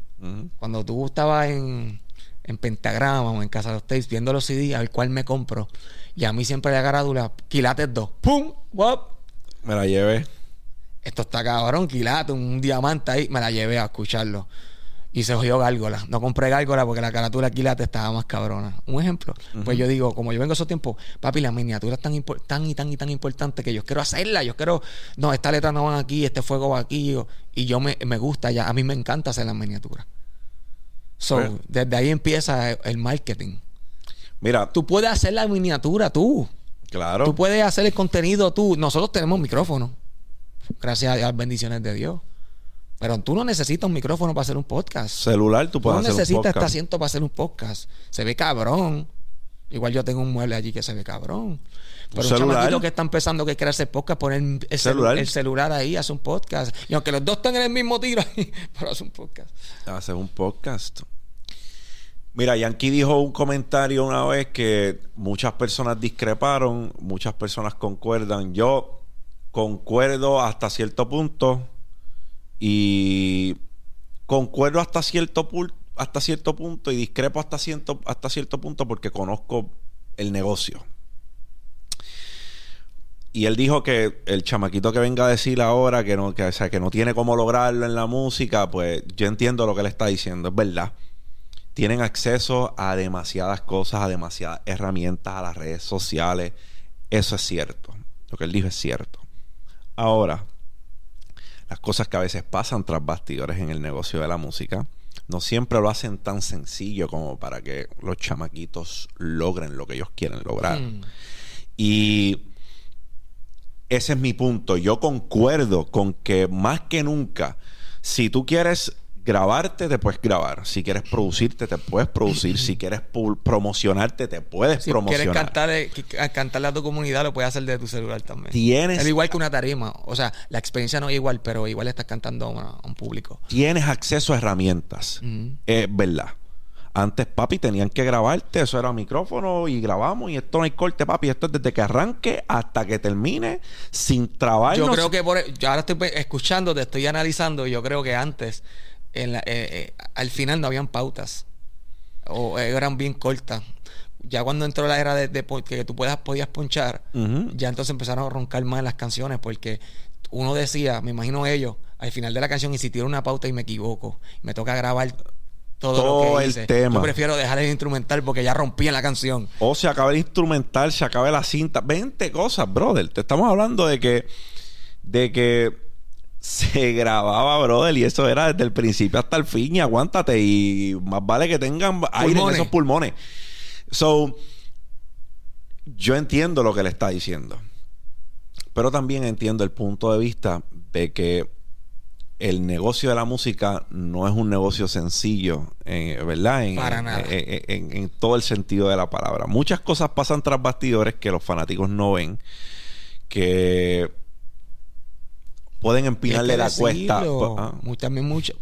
cuando tú estabas en, en Pentagrama o en Casa de los Tapes viendo los CD, a ver cuál me compro. Y a mí siempre la carátula, Quilates 2. ¡Pum! ¡Wop! Me la llevé. Esto está cabrón, Quilates, un diamante ahí. Me la llevé a escucharlo. Y se jodió Gárgola. No compré Gárgola porque la carátula Quilate estaba más cabrona. Un ejemplo. Pues yo digo, como yo vengo esos tiempos, papi, la miniatura es tan, tan y tan y tan importante que yo quiero hacerla. Yo quiero, no, esta letra no va aquí, este fuego va aquí. y yo me, me gusta ya. A mí me encanta hacer las miniaturas. So, Pues- desde ahí empieza el marketing. Mira, Tú puedes hacer la miniatura tú. claro. Tú puedes hacer el contenido tú. Nosotros tenemos micrófono. Gracias a las bendiciones de Dios. Pero tú no necesitas un micrófono para hacer un podcast. Celular, tú Tú puedes no hacer un necesitas este podcast. asiento para hacer un podcast. Se ve cabrón. Igual yo tengo un mueble allí que se ve cabrón. Pero un, celular. que está empezando que quiere hacer podcast, poner el, celu- Celular. el celular ahí, hace un podcast. Y aunque los dos están en el mismo tiro, pero hace un podcast. Hacer un podcast. Mira, Yankee dijo un comentario una vez que muchas personas discreparon, muchas personas concuerdan. Yo concuerdo hasta cierto punto y concuerdo hasta cierto, hasta cierto punto y discrepo hasta cierto, hasta cierto punto porque conozco el negocio. Y él dijo que el chamaquito que venga a decir ahora que no, que, sea, que no tiene cómo lograrlo en la música, pues yo entiendo lo que él está diciendo, es verdad tienen acceso a demasiadas cosas, a demasiadas herramientas, a las redes sociales. Eso es cierto. Lo que él dijo es cierto. Ahora, las cosas que a veces pasan tras bastidores en el negocio de la música, no siempre lo hacen tan sencillo como para que los chamaquitos logren lo que ellos quieren lograr. Mm. Y ese es mi punto. Yo concuerdo con que más que nunca, si tú quieres grabarte, te puedes grabar. Si quieres producirte, te puedes producir. si quieres promocionarte, te puedes si promocionar. Si quieres cantarle a tu comunidad, lo puedes hacer de tu celular también. Tienes. Es igual que una tarima. O sea, la experiencia no es igual, pero igual estás cantando a, un público. Tienes acceso a herramientas. Es verdad. Antes, papi, tenían que grabarte. Eso era micrófono y grabamos. Y esto no hay corte, papi. Esto es desde que arranque hasta que termine sin trabajo. Yo creo que por, yo ahora estoy escuchando, te estoy analizando. Yo creo que antes eh, eh, al final no habían pautas o eran bien cortas. Ya cuando entró la era de, que tú puedas, podías ponchar, ya entonces empezaron a roncar más las canciones porque uno decía, me imagino ellos, al final de la canción, y si tiro una pauta y me equivoco, me toca grabar todo, lo que el tema. Yo prefiero dejar el instrumental porque ya rompí en la canción. O se acaba el instrumental, se acaba la cinta. 20 cosas, brother. Te estamos hablando de que de que se grababa, brother, y eso era desde el principio hasta el fin, y aguántate, y más vale que tengan aire en esos pulmones. So, yo entiendo lo que le está diciendo, pero también entiendo el punto de vista de que el negocio de la música no es un negocio sencillo, eh, ¿verdad? Para nada. en, todo el sentido de la palabra. Muchas cosas pasan tras bastidores que los fanáticos no ven, que pueden empinarle la cuesta. Ah. También muchas,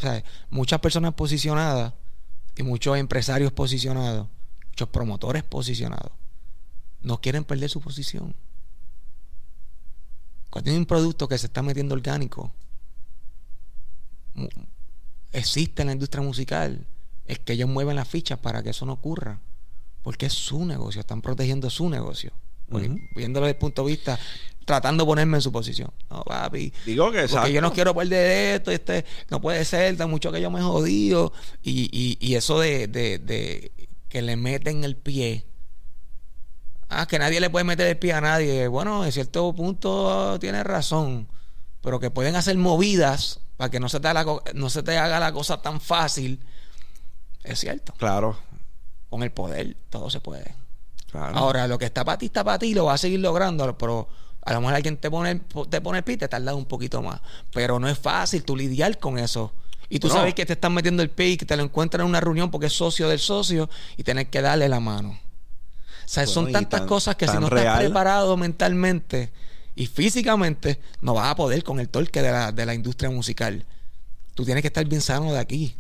muchas personas posicionadas y muchos empresarios posicionados, muchos promotores posicionados, no quieren perder su posición. Cuando hay un producto que se está metiendo orgánico, existe en la industria musical, es que ellos mueven las fichas para que eso no ocurra. Porque es su negocio, están protegiendo su negocio. Viéndolo desde el punto de vista tratando de ponerme en su posición. No, papi. Digo que Porque yo no quiero perder esto, este, no puede ser, tan mucho que yo me he jodido. Y, y, eso de, de, que le meten el pie. Ah, que nadie le puede meter el pie a nadie. Bueno, en cierto punto tiene razón. Pero que pueden hacer movidas para que no se te haga la, no se te haga la cosa tan fácil. Es cierto. Claro. Con el poder, todo se puede. Ahora, lo que está para ti está para ti, lo va a seguir logrando, pero a lo mejor alguien te pone, te pone el te tarda un poquito más. Pero no es fácil tú lidiar con eso. Y tú sabes que te están metiendo el pie y que te lo encuentran en una reunión porque es socio del socio y tienes que darle la mano. O sea, son tantas cosas que si no estás preparado mentalmente y físicamente, no vas a poder con el torque de la, de la industria musical. Tú tienes que estar bien sano de aquí.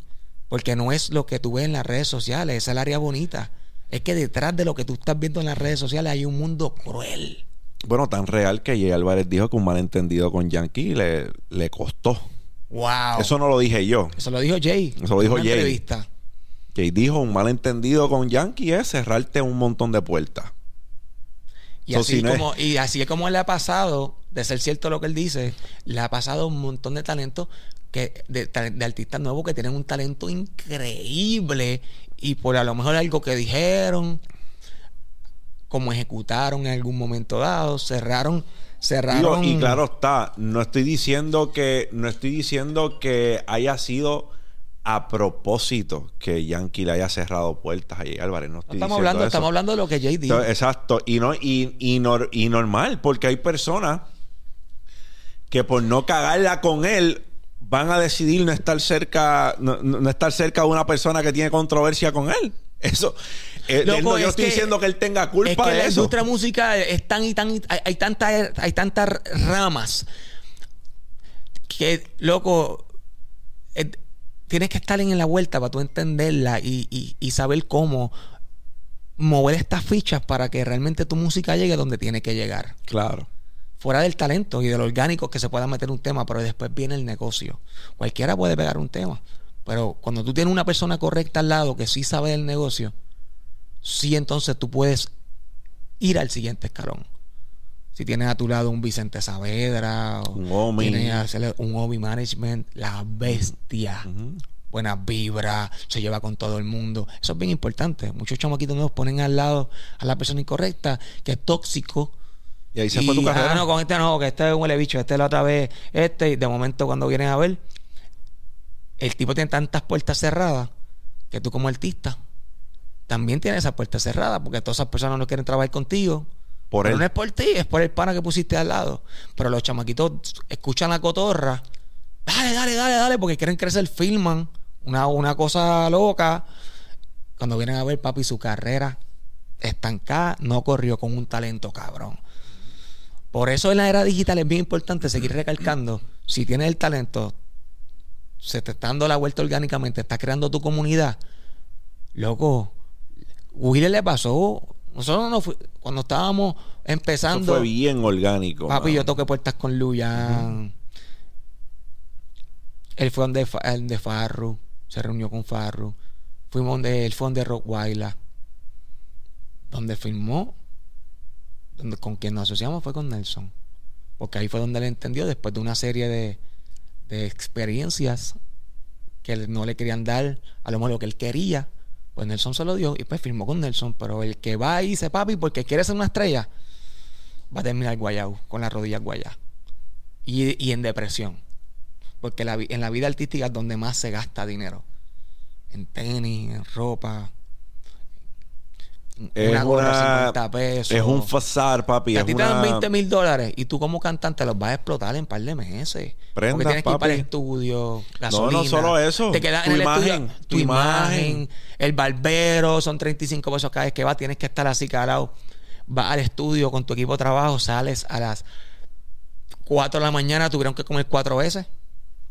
Porque no es lo que tú ves en las redes sociales, es el área bonita. Es que detrás de lo que tú estás viendo en las redes sociales hay un mundo cruel. Bueno, tan real que Jay Álvarez dijo que un malentendido con Yankee le, le costó. Wow. Eso no lo dije yo. Eso lo dijo Jay. Eso lo dijo Jay. Entrevista. Jay dijo un malentendido con Yankee es cerrarte un montón de puertas. Y, así como, y así es como le ha pasado, de ser cierto lo que él dice, le ha pasado un montón de talentos que, de, de artistas nuevos que tienen un talento increíble y por a lo mejor algo que dijeron como ejecutaron en algún momento dado, cerraron cerraron y claro está, no estoy diciendo que no estoy diciendo que haya sido a propósito que Yankee le haya cerrado puertas a Jay Álvarez. No estoy estamos hablando, estamos hablando de lo que Jay dijo. Exacto, y no y, y, normal, porque hay personas que por no cagarla con él van a decidir no estar cerca no, no estar cerca de una persona que tiene controversia con él. Eso eh, yo estoy diciendo que él tenga culpa es que de la eso. industria musical es tan y tan hay, hay tantas hay tantas ramas que loco eh, tienes que estar en la vuelta para tú entenderla y, y, y saber cómo mover estas fichas para que realmente tu música llegue donde tiene que llegar. Claro. Fuera del talento y del orgánico que se pueda meter un tema, pero después viene el negocio. Cualquiera puede pegar un tema, pero cuando tú tienes una persona correcta al lado que sí sabe del negocio, sí entonces tú puedes ir al siguiente escalón. Si tienes a tu lado un Vicente Saavedra, Un Omi. tienes un Omi Management, la bestia Ujú. buenas vibras, se lleva con todo el mundo. Eso es bien importante. Muchos chamaquitos nuevos ponen al lado a la persona incorrecta, que es tóxico. Y ahí se fue tu Y, carrera. Ah, no, con este no, que este es un huele bicho, este la otra vez, este, y de momento cuando vienen a ver, el tipo tiene tantas puertas cerradas que tú como artista también tienes esas puertas cerradas, porque todas esas personas no quieren trabajar contigo. Por Pero él. no es por ti, es por el pana que pusiste al lado. Pero los chamaquitos escuchan la cotorra. Dale, dale, dale, dale, porque quieren crecer, filman una, una cosa loca. Cuando vienen a ver, papi, su carrera estancada, no corrió con un talento cabrón. Por eso en la era digital es bien importante seguir recalcando. Si tienes el talento, se te está dando la vuelta orgánicamente, estás creando tu comunidad. Loco, Willy le pasó. Nosotros no fu- cuando estábamos Eso empezando. fue bien orgánico. Papi, yo toqué puertas con Luyan. Él fue donde, de Farru. Se reunió con Farru. Fuimos donde él fue donde Rockweiler. Donde filmó. Donde, con quien nos asociamos fue con Nelson. Porque ahí fue donde él entendió, después de una serie de, de experiencias que no le querían dar a lo mejor lo que él quería. Pues Nelson se lo dio y pues firmó con Nelson. Pero el que va y dice, papi, porque quiere ser una estrella, va a terminar guayao, con las rodillas guayas. Y, en depresión. Porque en la vida artística es donde más se gasta dinero. En tenis, en ropa. Es una gorra una- 50 pesos. Es un fasar, papi. A ti te dan una- 20 mil dólares y tú como cantante los vas a explotar en un par de meses. Prendas, Porque tienes que ir para el estudio, gasolina. solo eso. Te quedas Tu en el imagen, estudio, tu tu imagen, imagen. el barbero, son 35 pesos cada vez que vas, tienes que estar así calado. Vas al estudio con tu equipo de trabajo, sales a las 4 de la mañana, tuvieron que comer cuatro veces.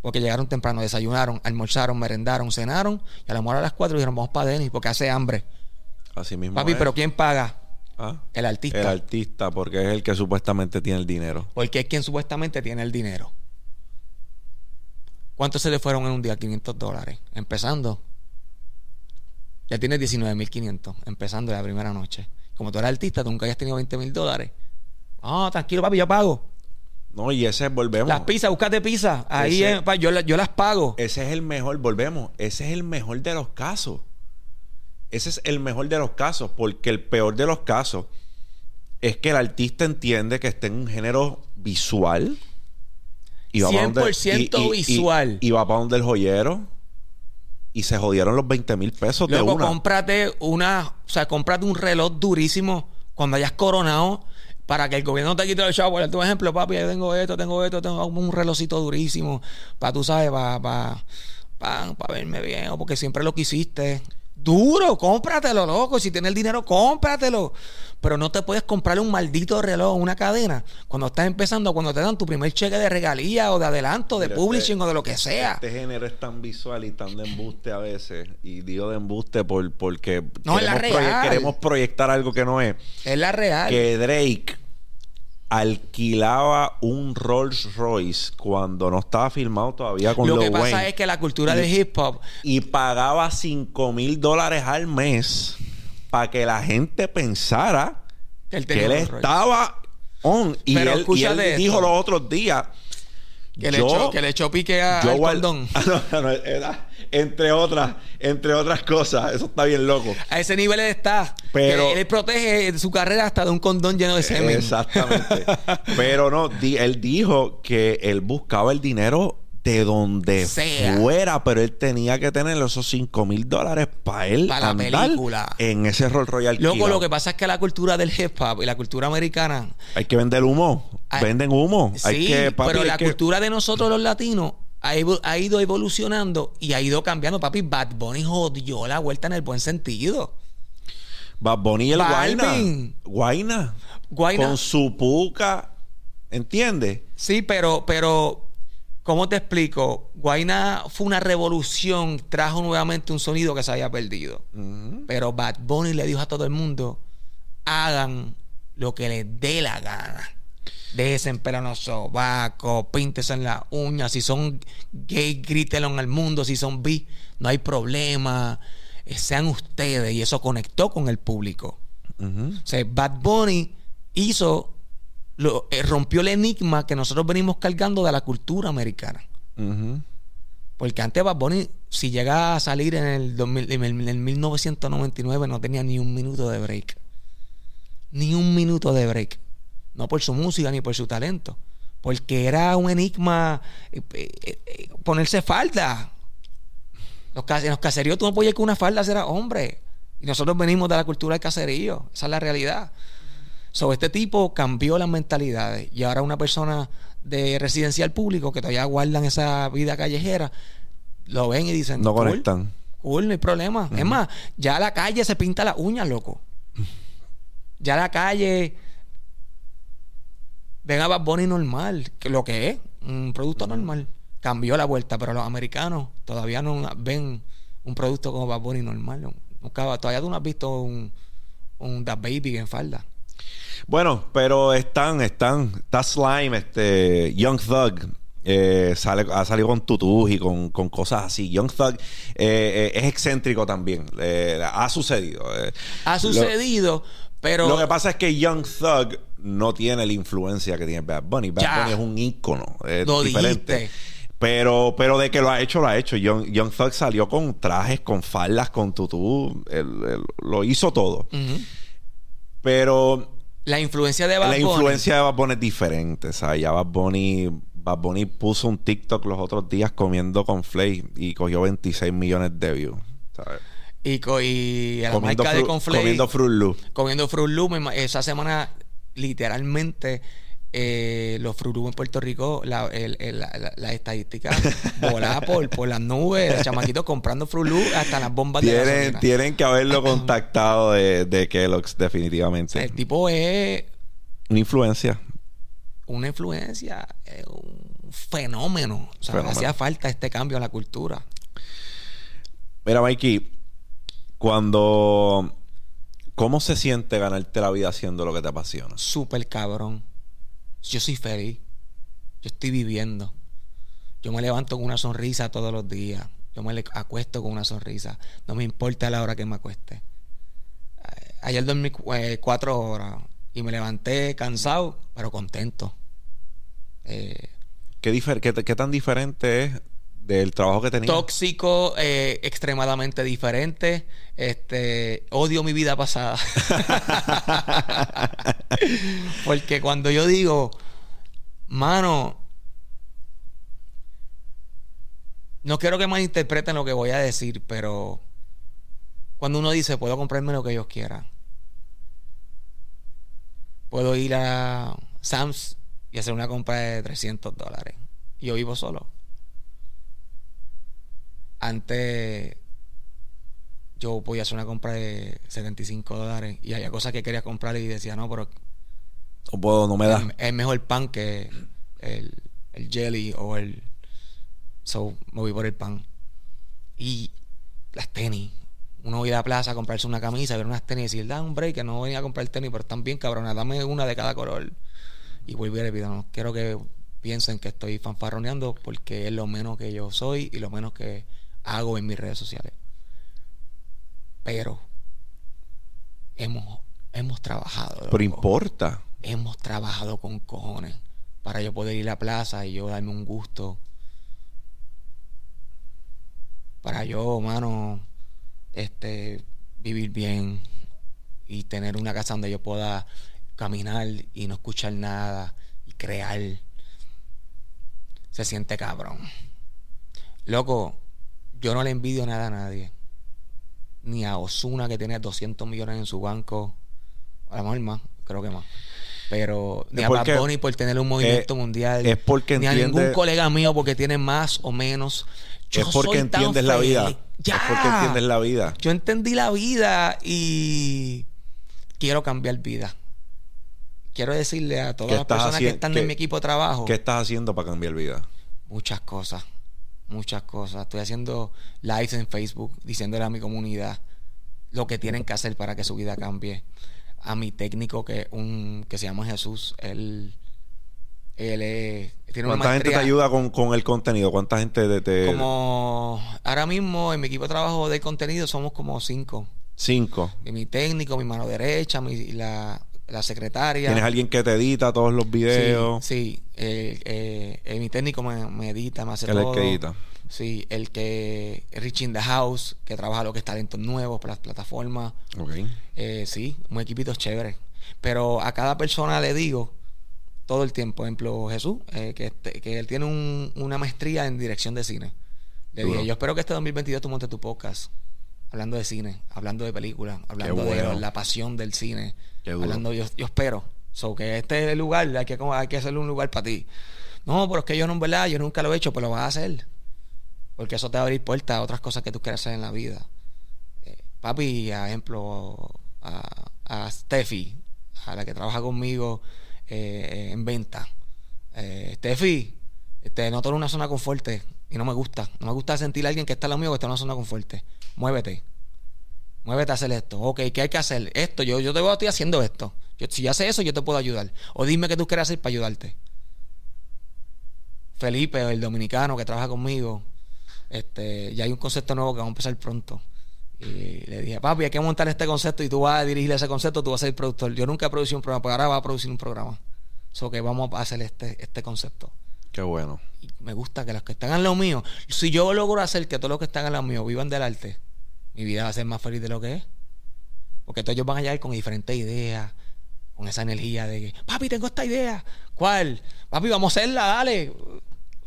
Porque llegaron temprano, desayunaron, almorzaron, merendaron, cenaron. Y a la hora a las 4 dijeron, vamos para Denis porque hace hambre. Así mismo. Papi, es. pero ¿quién paga? Ah, El artista. El artista, porque es el que supuestamente tiene el dinero. Porque es quien supuestamente tiene el dinero. ¿Cuántos se le fueron en un día? 500 dólares. Empezando. Ya tienes 19.500. Empezando la primera noche. Como tú eres artista, tú nunca hayas tenido 20 mil dólares. Ah, tranquilo, papi, yo pago. No, y ese volvemos. Las pizzas, búscate pizza. Ahí Ese- yo las pago. Ese es el mejor, volvemos. Ese es el mejor de los casos. Ese es el mejor de los casos, porque el peor de los casos es que el artista entiende que está en un género visual. va pa' donde- 100% visual. Y, va para donde el joyero. Y se jodieron los 20 mil pesos de Luego una. cómprate una, o sea, cómprate un reloj durísimo cuando hayas coronado para que el gobierno no te quite el chavo. Por tu ejemplo, papi, yo tengo esto, tengo esto, tengo un relojcito durísimo para, tú sabes, para, para, para, para verme bien o porque siempre lo quisiste. Duro, cómpratelo, loco. Si tienes el dinero, cómpratelo. Pero no te puedes comprar un maldito reloj, una cadena, cuando estás empezando, cuando te dan tu primer cheque de regalía o de adelanto, de Mira, publishing este- o de lo que sea. Este género es tan visual y tan de embuste a veces. Y digo de embuste por, porque No, es la proye- queremos proyectar algo que no es. Es la real. Que Drake alquilaba un Rolls Royce cuando no estaba filmado todavía con Lo que pasa Wayne es que la cultura de hip hop y pagaba 5 mil dólares al mes para que la gente pensara que él que estaba on. Y Pero él, y él dijo los otros días. que, le echó, que le echó pique a, yo al guard-. Ah, no, no, era- entre otras, entre otras cosas. Eso está bien loco. A ese nivel él está. Pero- Que él protege su carrera hasta de un condón lleno de semen. Exactamente. Pero no, di- él dijo que él buscaba el dinero de donde Sea. fuera, pero él tenía que tener esos 5 mil dólares para él Pa' la película. en ese Roll Royal. Loco, lo que pasa es que la cultura del hip hop y la cultura americana. Hay que vender humo. Ay, Venden humo. hay sí, que, papi, pero hay la que- cultura de nosotros los latinos ha, ido evolucionando y ha ido cambiando. Papi, Bad Bunny jodió la vuelta en el buen sentido. Bad Bunny y el Guayna. Balvin. Guayna. Guayna. Con su puca. ¿Entiendes? Sí, pero, pero ¿Cómo te explico? Guayna fue una revolución, trajo nuevamente un sonido que se había perdido. Pero Bad Bunny le dijo a todo el mundo: hagan lo que les dé la gana. En los sobacos, píntense en las uñas. Si son gay, grítenlo en el mundo. Si son bi, no hay problema. Eh, Sean ustedes. Y eso conectó con el público. O sea, Bad Bunny hizo, lo, eh, rompió el enigma que nosotros venimos cargando de la cultura americana. Porque antes Bad Bunny, si llega a salir en el, 2000 en el- en el 1999, no tenía ni un minuto de break. Ni un minuto de break. No por su música ni por su talento. Porque era un enigma eh, eh, eh, ponerse falda. Los, en los caseríos tú no podías ir con una falda, era hombre. Y nosotros venimos de la cultura del caserío. Esa es la realidad. So, este tipo cambió las mentalidades y ahora una persona de residencial público que todavía guardan esa vida callejera, lo ven y dicen, No "Cool, conectan. Cool, no hay problema. Es más, ya la calle se pinta las uñas, loco. Ya la calle ven a Bad Bunny normal, que lo que es, un producto normal. Cambió la vuelta, pero los americanos todavía no ven un producto como Bad Bunny normal. No- Nunca, todavía tú no has visto un, un The Baby en falda. Bueno, pero están, están. Está Slime, este, Young Thug. eh, sale, ha salido con tutús y con, con cosas así. Young Thug eh, eh, es excéntrico también. Ha sucedido. Ha Lo- sucedido, pero Lo, que pasa es que Young Thug no tiene la influencia que tiene Bad Bunny. Bad Ya. Bunny es un ícono. Es Lo diferente. dijiste. Pero, pero de que lo ha hecho, lo ha hecho. Young, Young Thug salió con trajes, con faldas, con tutú. Él- él lo hizo todo. Pero la influencia de Bad la Bunny- influencia de Bad Bunny es diferente. O sea, ya Bad Bunny, Bad Bunny puso un TikTok los otros días comiendo con Flay y cogió 26 millones de views. ¿sabes? y, co- y la Comiendo, marca de Fru- Conflay comiendo Fruit Loop. comiendo Fruit Loop, esa semana literalmente eh, los Loop en Puerto Rico la, el- el- la, la- estadística volaba por, por las nubes los chamaquitos comprando Loop hasta las bombas de Tienen, gasolina. tienen que haberlo contactado de, de Kellogg's, O definitivamente. sea, el tipo es Una influencia. una influencia es un fenómeno o sea Fenómeno. hacía falta este cambio en la cultura Mira, Mikey, cuando. ¿Cómo se siente ganarte la vida haciendo lo que te apasiona? súper cabrón. Yo soy feliz. Yo estoy viviendo. Yo me levanto con una sonrisa todos los días. Yo me acuesto con una sonrisa. No me importa la hora que me acueste. Eh, Ayer dormí eh, cuatro horas y me levanté cansado, pero contento. Eh, ¿Qué, difer- qué, qué tan diferente es del trabajo que tenías? tóxico, eh, extremadamente diferente. Este, odio mi vida pasada. Porque cuando yo digo, mano, no quiero que malinterpreten lo que voy a decir, pero cuando uno dice, puedo comprarme lo que yo quiera. Puedo ir a Sam's y hacer una compra de 300 dólares. Y yo vivo solo. Antes yo podía hacer una compra de 75 dólares y había cosas que quería comprar y decía, no, pero No puedo, no me da. es, es mejor pan que el, el jelly o el... So, me voy por el pan. Y las tenis. Uno voy a la plaza a comprarse una camisa, ver unas tenis y decir, da un break, que no venía a comprar tenis, pero están bien cabronas, dame una de cada color. Y vuelvo y le pido, no quiero que piensen que estoy fanfarroneando porque es lo menos que yo soy y lo menos que hago en mis redes sociales. Pero hemos, hemos trabajado. Pero loco importa. hemos trabajado con cojones para yo poder ir a la plaza y yo darme un gusto. Para yo, mano, este, vivir bien y tener una casa donde yo pueda caminar y no escuchar nada y crear. Se siente cabrón. Loco, yo no le envidio nada a nadie. Ni a Osuna que tiene 200 millones en su banco. A lo mejor más, creo que más. Pero ni a Bad Bunny por tener un movimiento eh, mundial. es porque ni a ningún colega mío porque tiene más o menos. Yo es porque soy entiendes la vida. Ya. Es porque entiendes la vida. Yo entendí la vida y quiero cambiar vida. Quiero decirle a todas ¿Qué las personas que están ¿Qué- en mi equipo de trabajo. ¿Qué estás haciendo para cambiar vida? Muchas cosas. Muchas cosas. Estoy haciendo lives en Facebook diciéndole a mi comunidad lo que tienen que hacer para que su vida cambie. A mi técnico que un que se llama Jesús, él él es, tiene una ¿Cuánta gente te ayuda con, con el contenido? ¿Cuánta gente de, de- Como ahora mismo en mi equipo de trabajo de contenido somos como cinco. cinco? Y mi técnico, mi mano derecha, mi, la, la secretaria. ¿Tienes alguien que te edita todos los videos? Sí, sí. Eh, eh, eh, mi técnico me, me edita, me hace es el todo. que edita. Sí, el que Rich in the House, que trabaja lo que es talentos nuevos para las plataformas. Ok. Eh, sí, un equipito chévere. Pero a cada persona le digo todo el tiempo, por ejemplo, Jesús, que, este- que él tiene un- una maestría en dirección de cine. Le dije, yo espero que este 2022 tú montes tu podcast hablando de cine, hablando de películas, hablando de la pasión del cine. Hablando, yo, yo espero. So, que este es el lugar, hay que, hay que hacerle un lugar para ti. No, pero es que yo no, en verdad, yo nunca lo he hecho, pero lo vas a hacer. Porque eso te va a abrir puertas a otras cosas que tú quieras hacer en la vida. Eh, papi, a ejemplo, a, a Steffi, a la que trabaja conmigo eh, en venta. Eh, Steffi, este, no en una zona confort y no me gusta. No me gusta sentir a alguien que está al lado mío que está en una zona confort. Muévete. Muévete a hacer esto. Ok, ¿qué hay que hacer? Esto, yo, yo te voy a estoy haciendo esto. Yo, si haces eso, yo te puedo ayudar. O dime qué tú quieres hacer para ayudarte. Felipe, el dominicano que trabaja conmigo, este, ya hay un concepto nuevo que vamos a empezar pronto. Y le dije, papi, hay que montar este concepto y tú vas a dirigir ese concepto, tú vas a ser productor. Yo nunca he producido un programa, pero ahora va a producir un programa. So que vamos a hacer este, este concepto. Qué bueno. Y me gusta que los que están al lado mío, si yo logro hacer que todos los que están al lado mío vivan del arte, mi vida va a ser más feliz de lo que es. Porque todos ellos van a llegar con diferentes ideas, con esa energía de que, papi, tengo esta idea. ¿Cuál? Papi, vamos a hacerla, dale.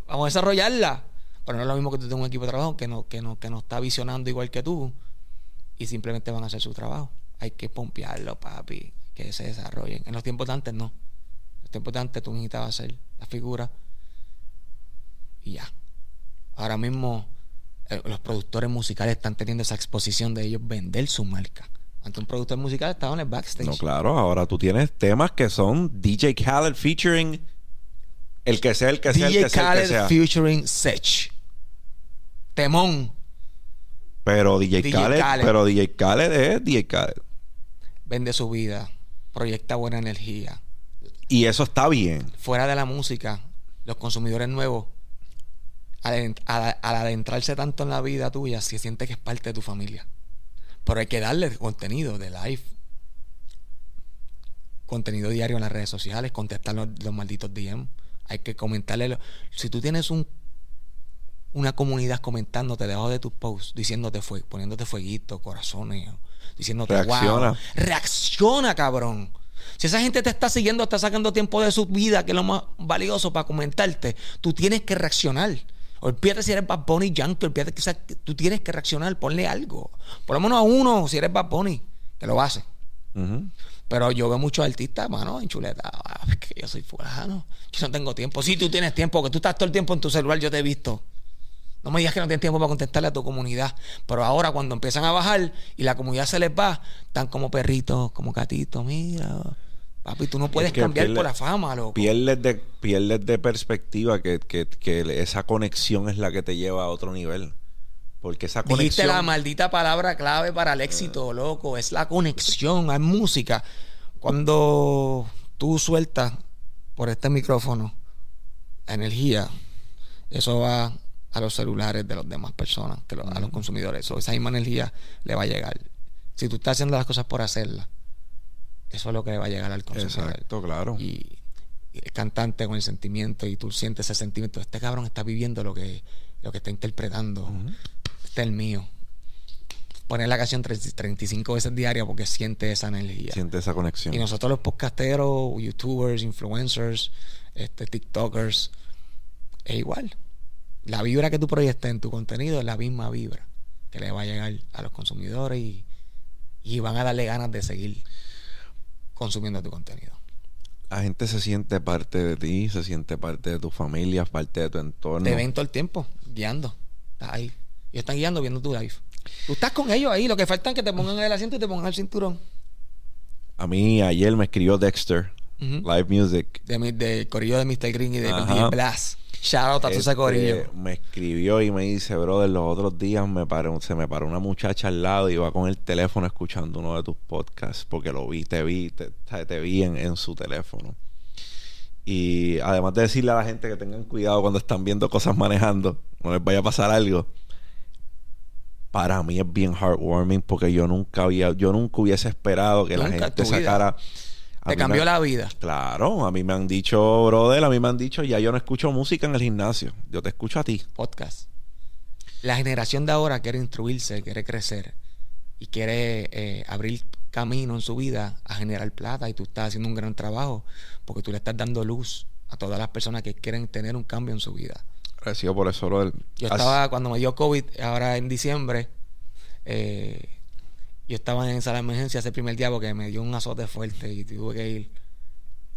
Vamos a desarrollarla. Pero no es lo mismo que tú tengas un equipo de trabajo que no, que no, que no está visionando igual que tú y simplemente van a hacer su trabajo. Hay que pompearlo, papi, que se desarrollen. En los tiempos de antes no. En los tiempos de antes tú necesitabas hacer la figura y ya. Ahora mismo los productores musicales están teniendo esa exposición de ellos vender su marca. Antes un productor musical estaba en el backstage. No, claro, ahora tú tienes temas que son DJ Khaled featuring el que sea, el que sea, el DJ que sea, que Khaled featuring Sech. Temón. Pero DJ, DJ Khaled, Khaled. pero DJ Khaled es DJ Khaled. Vende su vida. Proyecta buena energía. Y eso está bien. Fuera de la música, los consumidores nuevos, al, adent- al- al adentrarse tanto en la vida tuya, se siente que es parte de tu familia. Pero hay que darle contenido de live. Contenido diario en las redes sociales, contestar los, los malditos DM. Hay que comentarle. lo- si tú tienes un una comunidad comentándote debajo de tus posts, diciéndote fue, poniéndote fueguito, corazones, diciéndote Reacciona. wow. Reacciona, cabrón. Si esa gente te está siguiendo, está sacando tiempo de su vida, que es lo más valioso para comentarte, tú tienes que reaccionar. Olvídate si eres Bad Bunny Yankee, olvídate que tú tienes que reaccionar, ponle algo. Por lo menos a uno, si eres Bad Bunny, que lo hace. Pero yo veo muchos artistas, mano, en chuleta. Ah, es que yo soy fulano. Yo no tengo tiempo. Si tú tienes tiempo, que tú estás todo el tiempo en tu celular, yo te he visto. No me digas que no tienes tiempo para contestarle a tu comunidad. Pero ahora, cuando empiezan a bajar y la comunidad se les va, están como perritos, como gatitos. Mira, papi, tú no puedes que cambiar pierde- por la fama, loco. Pierdes de, pierdes de perspectiva que, que, que esa conexión es la que te lleva a otro nivel. Porque esa Dijiste conexión. la maldita palabra clave para el éxito, loco. Es la conexión, es música. Cuando tú sueltas por este micrófono energía, eso va a los celulares de las demás personas, que lo- a los consumidores. Esa misma energía le va a llegar. Si tú estás haciendo las cosas por hacerlas, eso es lo que le va a llegar al consumidor. Exacto, claro. Y, y el cantante con el sentimiento y tú sientes ese sentimiento. Este cabrón está viviendo lo que, lo que está interpretando. Este es el mío. Poner la canción 30 35 veces diaria porque siente esa energía. Siente esa conexión. Y nosotros los podcasteros, youtubers, influencers, este, tiktokers, es igual. La vibra que tú proyectas en tu contenido es la misma vibra que le va a llegar a los consumidores y, y van a darle ganas de seguir consumiendo tu contenido. La gente se siente parte de ti, se siente parte de tu familia, parte de tu entorno. Te ven todo el tiempo guiando. Estás ahí. Y están guiando viendo tu live. Tú estás con ellos ahí. Lo que falta es que te pongan el asiento y te pongan el cinturón. A mí ayer me escribió Dexter. Live Music. De, mi- de Corillo de Mr. Green y de. DJ Blast. Shout out a Este, corillo. me escribió y me dice, brother, los otros días me paró, se me paró una muchacha al lado y iba con el teléfono escuchando uno de tus podcasts porque lo vi, te vi, te, vi en, en su teléfono. Y además de decirle a la gente que tengan cuidado cuando están viendo cosas manejando, no les vaya a pasar algo. Para mí es bien heartwarming porque yo nunca había, yo nunca hubiese esperado que la Nunca gente vida. A Te me- cambió la vida. Claro, a mí me han dicho, brother, a mí me han dicho, ya yo no escucho música en el gimnasio, yo te escucho a ti. Podcast. La generación de ahora quiere instruirse, quiere crecer y quiere eh, abrir camino en su vida a generar plata y tú estás haciendo un gran trabajo porque tú le estás dando luz a todas las personas que quieren tener un cambio en su vida. Agradecido por eso, brother. Yo estaba, cuando me dio COVID, ahora en diciembre, eh, yo estaba en sala de emergencia ese primer día porque me dio un azote fuerte y tuve que ir.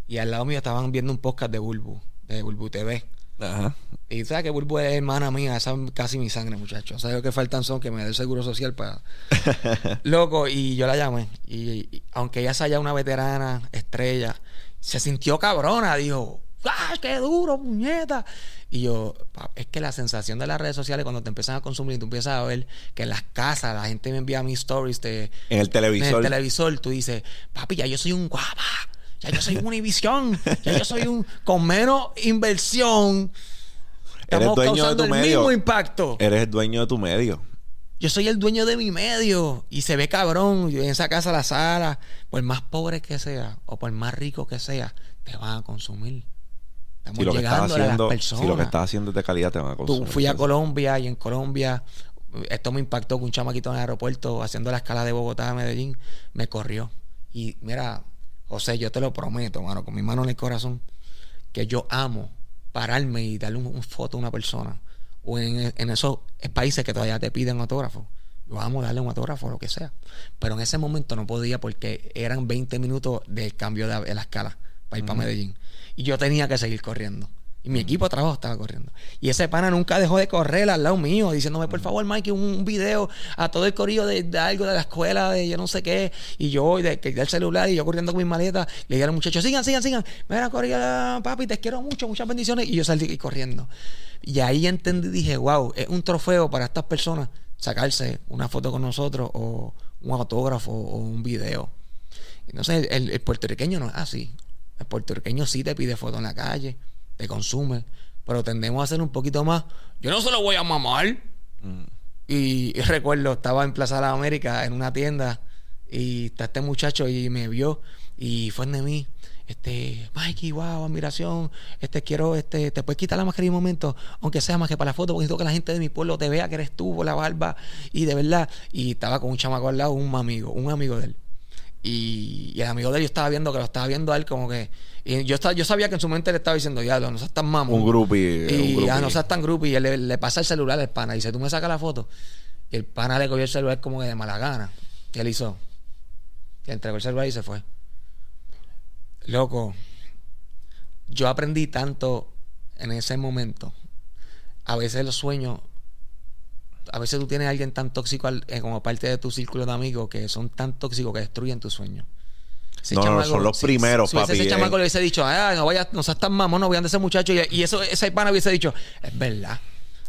Y al lado mío estaban viendo un podcast de Bulbu, de Bulbu TV. Ajá. Y sabes que Bulbu es hermana mía, esa es casi mi sangre, muchachos. ¿Sabes lo que faltan son que me dé el seguro social para. Loco, y yo la llamé. Y, y aunque ella sea ya una veterana, estrella, se sintió cabrona. Dijo, ¡ah, qué duro, puñeta! Y yo, es que la sensación de las redes sociales cuando te empiezan a consumir y tú empiezas a ver que en las casas la gente me envía mis stories de, En el en televisor. el televisor, tú dices, papi, ya yo soy un guapa, ya yo soy un Univisión, ya yo soy un con menos inversión. Eres Estamos dueño de causando tu el medio. mismo impacto. Eres el dueño de tu medio. Yo soy el dueño de mi medio y se ve cabrón. Yo en esa casa, la sala, por más pobre que sea o por más rico que sea, te van a consumir. Estamos Si lo, que estás a haciendo, las personas. si lo que estás haciendo es de calidad, te van a Tú consumir. fui a Colombia y en Colombia esto me impactó que un chamaquito en el aeropuerto haciendo la escala de Bogotá a Medellín me corrió. Y mira, José, yo te lo prometo, mano, con mi mano en el corazón, que yo amo pararme y darle un, un foto a una persona. O en, en esos países que todavía te piden autógrafo. Yo amo darle un autógrafo, lo que sea. Pero en ese momento no podía porque eran 20 minutos del cambio de, de la escala para ir para Medellín. Y yo tenía que seguir corriendo. Y mi equipo de trabajo estaba corriendo. Y ese pana nunca dejó de correr al lado mío, diciéndome, por favor, Mikey, un, un video a todo el corillo de, de algo de la escuela, de yo no sé qué. Y yo, de, del celular, y yo corriendo con mis maletas, le dije a los muchachos, sigan, sigan, sigan. Mira, corillo, papi, te quiero mucho, muchas bendiciones. Y yo salí corriendo. Y ahí entendí, dije, wow, es un trofeo para estas personas sacarse una foto con nosotros o un autógrafo o un video. Entonces, el, el puertorriqueño no es así. El puertorriqueño sí te pide foto en la calle, te consume, pero tendemos a hacer un poquito más. Yo no se lo voy a mamar. Y, y recuerdo, estaba en Plaza de la América en una tienda y está este muchacho y me vio y fue de mí. Este, Mikey, wow, admiración. Este, quiero, este, te puedes quitar la mascarilla un momento, aunque sea más que para la foto, porque necesito que la gente de mi pueblo te vea que eres tú por la barba. Y de verdad, y estaba con un chamaco al lado, un amigo, un amigo de él. Y, y el amigo de él yo estaba viendo que lo estaba viendo a él como que y yo estaba, yo sabía que en su mente le estaba diciendo ya no seas tan mamón Un groupie, y un ya groupie. no seas tan grupo y él le, le pasa el celular al pana y dice tú me sacas la foto y el pana le cogió el celular como que de mala gana. Y él hizo y entregó el celular y se fue. Loco yo aprendí tanto en ese momento. A veces los sueños a veces tú tienes a alguien tan tóxico al- eh, como parte de tu círculo de amigos que son tan tóxicos que destruyen tus sueños. Ese No, no, son los primeros, si papi, Ese eh. chamaco le hubiese dicho, ah, no vayas, no seas tan mamón, no voy a ese muchacho. Y, y eso, ese pana hubiese dicho, es verdad.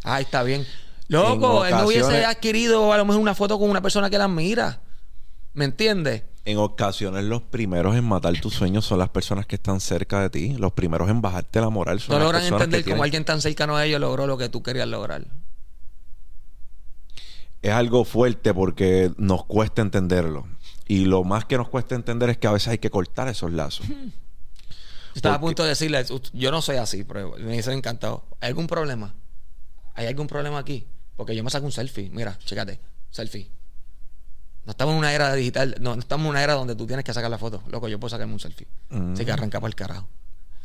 Ah, está bien. Loco, él no hubiese adquirido a lo mejor una foto con una persona que la admira. ¿Me entiendes? En ocasiones los primeros en matar tus sueños son las personas que están cerca de ti. Los primeros en bajarte la moral son No las logran personas entender que cómo tienen- alguien tan cercano a ellos logró lo que tú querías lograr. Es algo fuerte porque nos cuesta entenderlo. Y lo más que nos cuesta entender es que a veces hay que cortar esos lazos. Estaba a punto de decirle, "Ut- yo no soy así, pero me dicen encantado. ¿Hay algún problema? ¿Hay algún problema aquí? Porque yo me saco un selfie. Mira, chécate, selfie. No estamos en una era digital, no, no estamos en una era donde tú tienes que sacar la foto. Loco, yo puedo sacarme un selfie. Mm. Así que arranca para el carajo.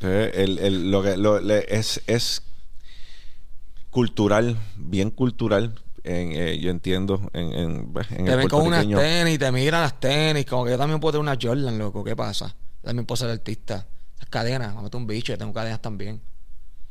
Eh, el- el- lo que lo- le- es, es cultural, bien cultural. En, eh, yo entiendo en, en, pues, en Te ven con unas tenis, te miran las tenis, como que yo también puedo tener una Jordan, loco. ¿Qué pasa? Yo también puedo ser artista. Esas cadenas, me meto un bicho, yo tengo cadenas también.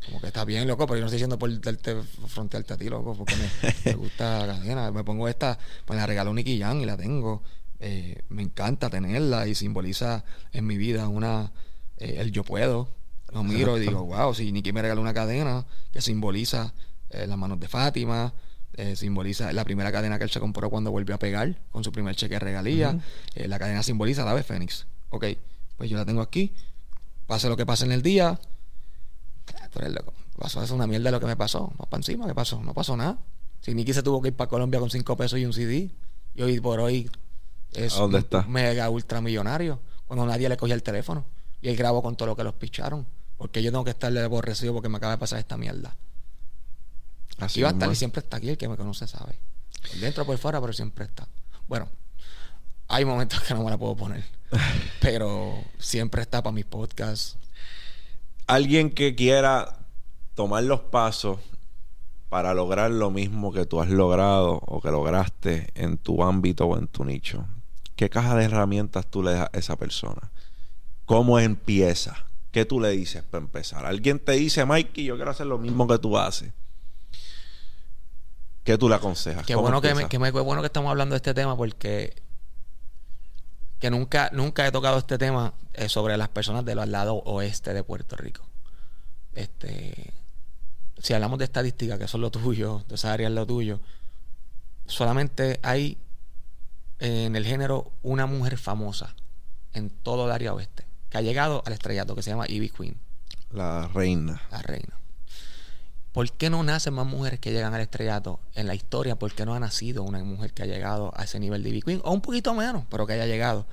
Como que está bien, loco, pero yo no estoy diciendo por darte frontearte a ti, loco, porque me, me gusta la cadena. Me pongo esta, pues la regaló Nicky Jan y la tengo. Eh, me encanta tenerla y simboliza en mi vida una eh, el yo puedo. Lo miro y digo, wow, si Nicky me regaló una cadena que simboliza eh, las manos de Fátima, eh, simboliza la primera cadena que él se compró cuando volvió a pegar con su primer cheque de regalía. Eh, la cadena simboliza la ave Fénix. Ok, pues yo la tengo aquí. Pase lo que pase en el día. Tú eres loco. Pasó es una mierda lo que me pasó. No para encima, ¿qué pasó? No pasó nada. Si Nicky se tuvo que ir para Colombia con cinco pesos y un CD, y hoy por hoy es ¿A dónde un está? mega ultramillonario. Cuando nadie le cogía el teléfono. Y él grabó con todo lo que los picharon. Porque yo tengo que estarle aborrecido porque me acaba de pasar esta mierda. Así Aquí va a estar y siempre está aquí. El que me conoce sabe. Por dentro, por fuera, pero siempre está. Bueno, hay momentos que no me la puedo poner. pero siempre está para mis podcasts. Alguien que quiera tomar los pasos para lograr lo mismo que tú has logrado o que lograste en tu ámbito o en tu nicho. ¿Qué caja de herramientas tú le das a esa persona? ¿Cómo empieza? ¿Qué tú le dices para empezar? Alguien te dice, Mikey, yo quiero hacer lo mismo que tú haces. ¿Qué tú le aconsejas? Qué ¿Cómo bueno que, me, empieza? que me- qué bueno que estamos hablando de este tema porque que nunca, nunca he tocado este tema eh, sobre las personas del lado oeste de Puerto Rico. Este, si hablamos de estadística, que eso es lo tuyo, de esa área es lo tuyo, solamente hay eh, en el género una mujer famosa en todo el área oeste que ha llegado al estrellato que se llama Ivy Queen, La reina. la reina. ¿Por qué no nacen más mujeres que llegan al estrellato en la historia? ¿Por qué no ha nacido una mujer que ha llegado a ese nivel de Queen? O un poquito menos, pero que haya llegado.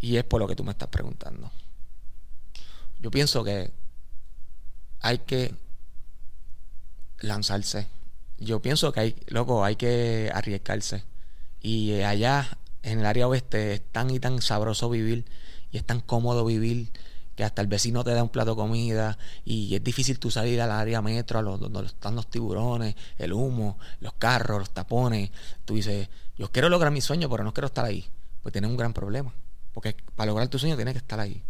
Y es por lo que tú me estás preguntando. Yo pienso que hay que lanzarse. Yo pienso que hay, loco, hay que arriesgarse. Y allá, en el área oeste, es tan y tan sabroso vivir y es tan cómodo vivir que hasta el vecino te da un plato de comida y es difícil tú salir al área metro, a los, donde están los tiburones, el humo, los carros, los tapones. Tú dices, yo quiero lograr mi sueño, pero no quiero estar ahí. Pues tienes un gran problema. Porque para lograr tu sueño tienes que estar ahí.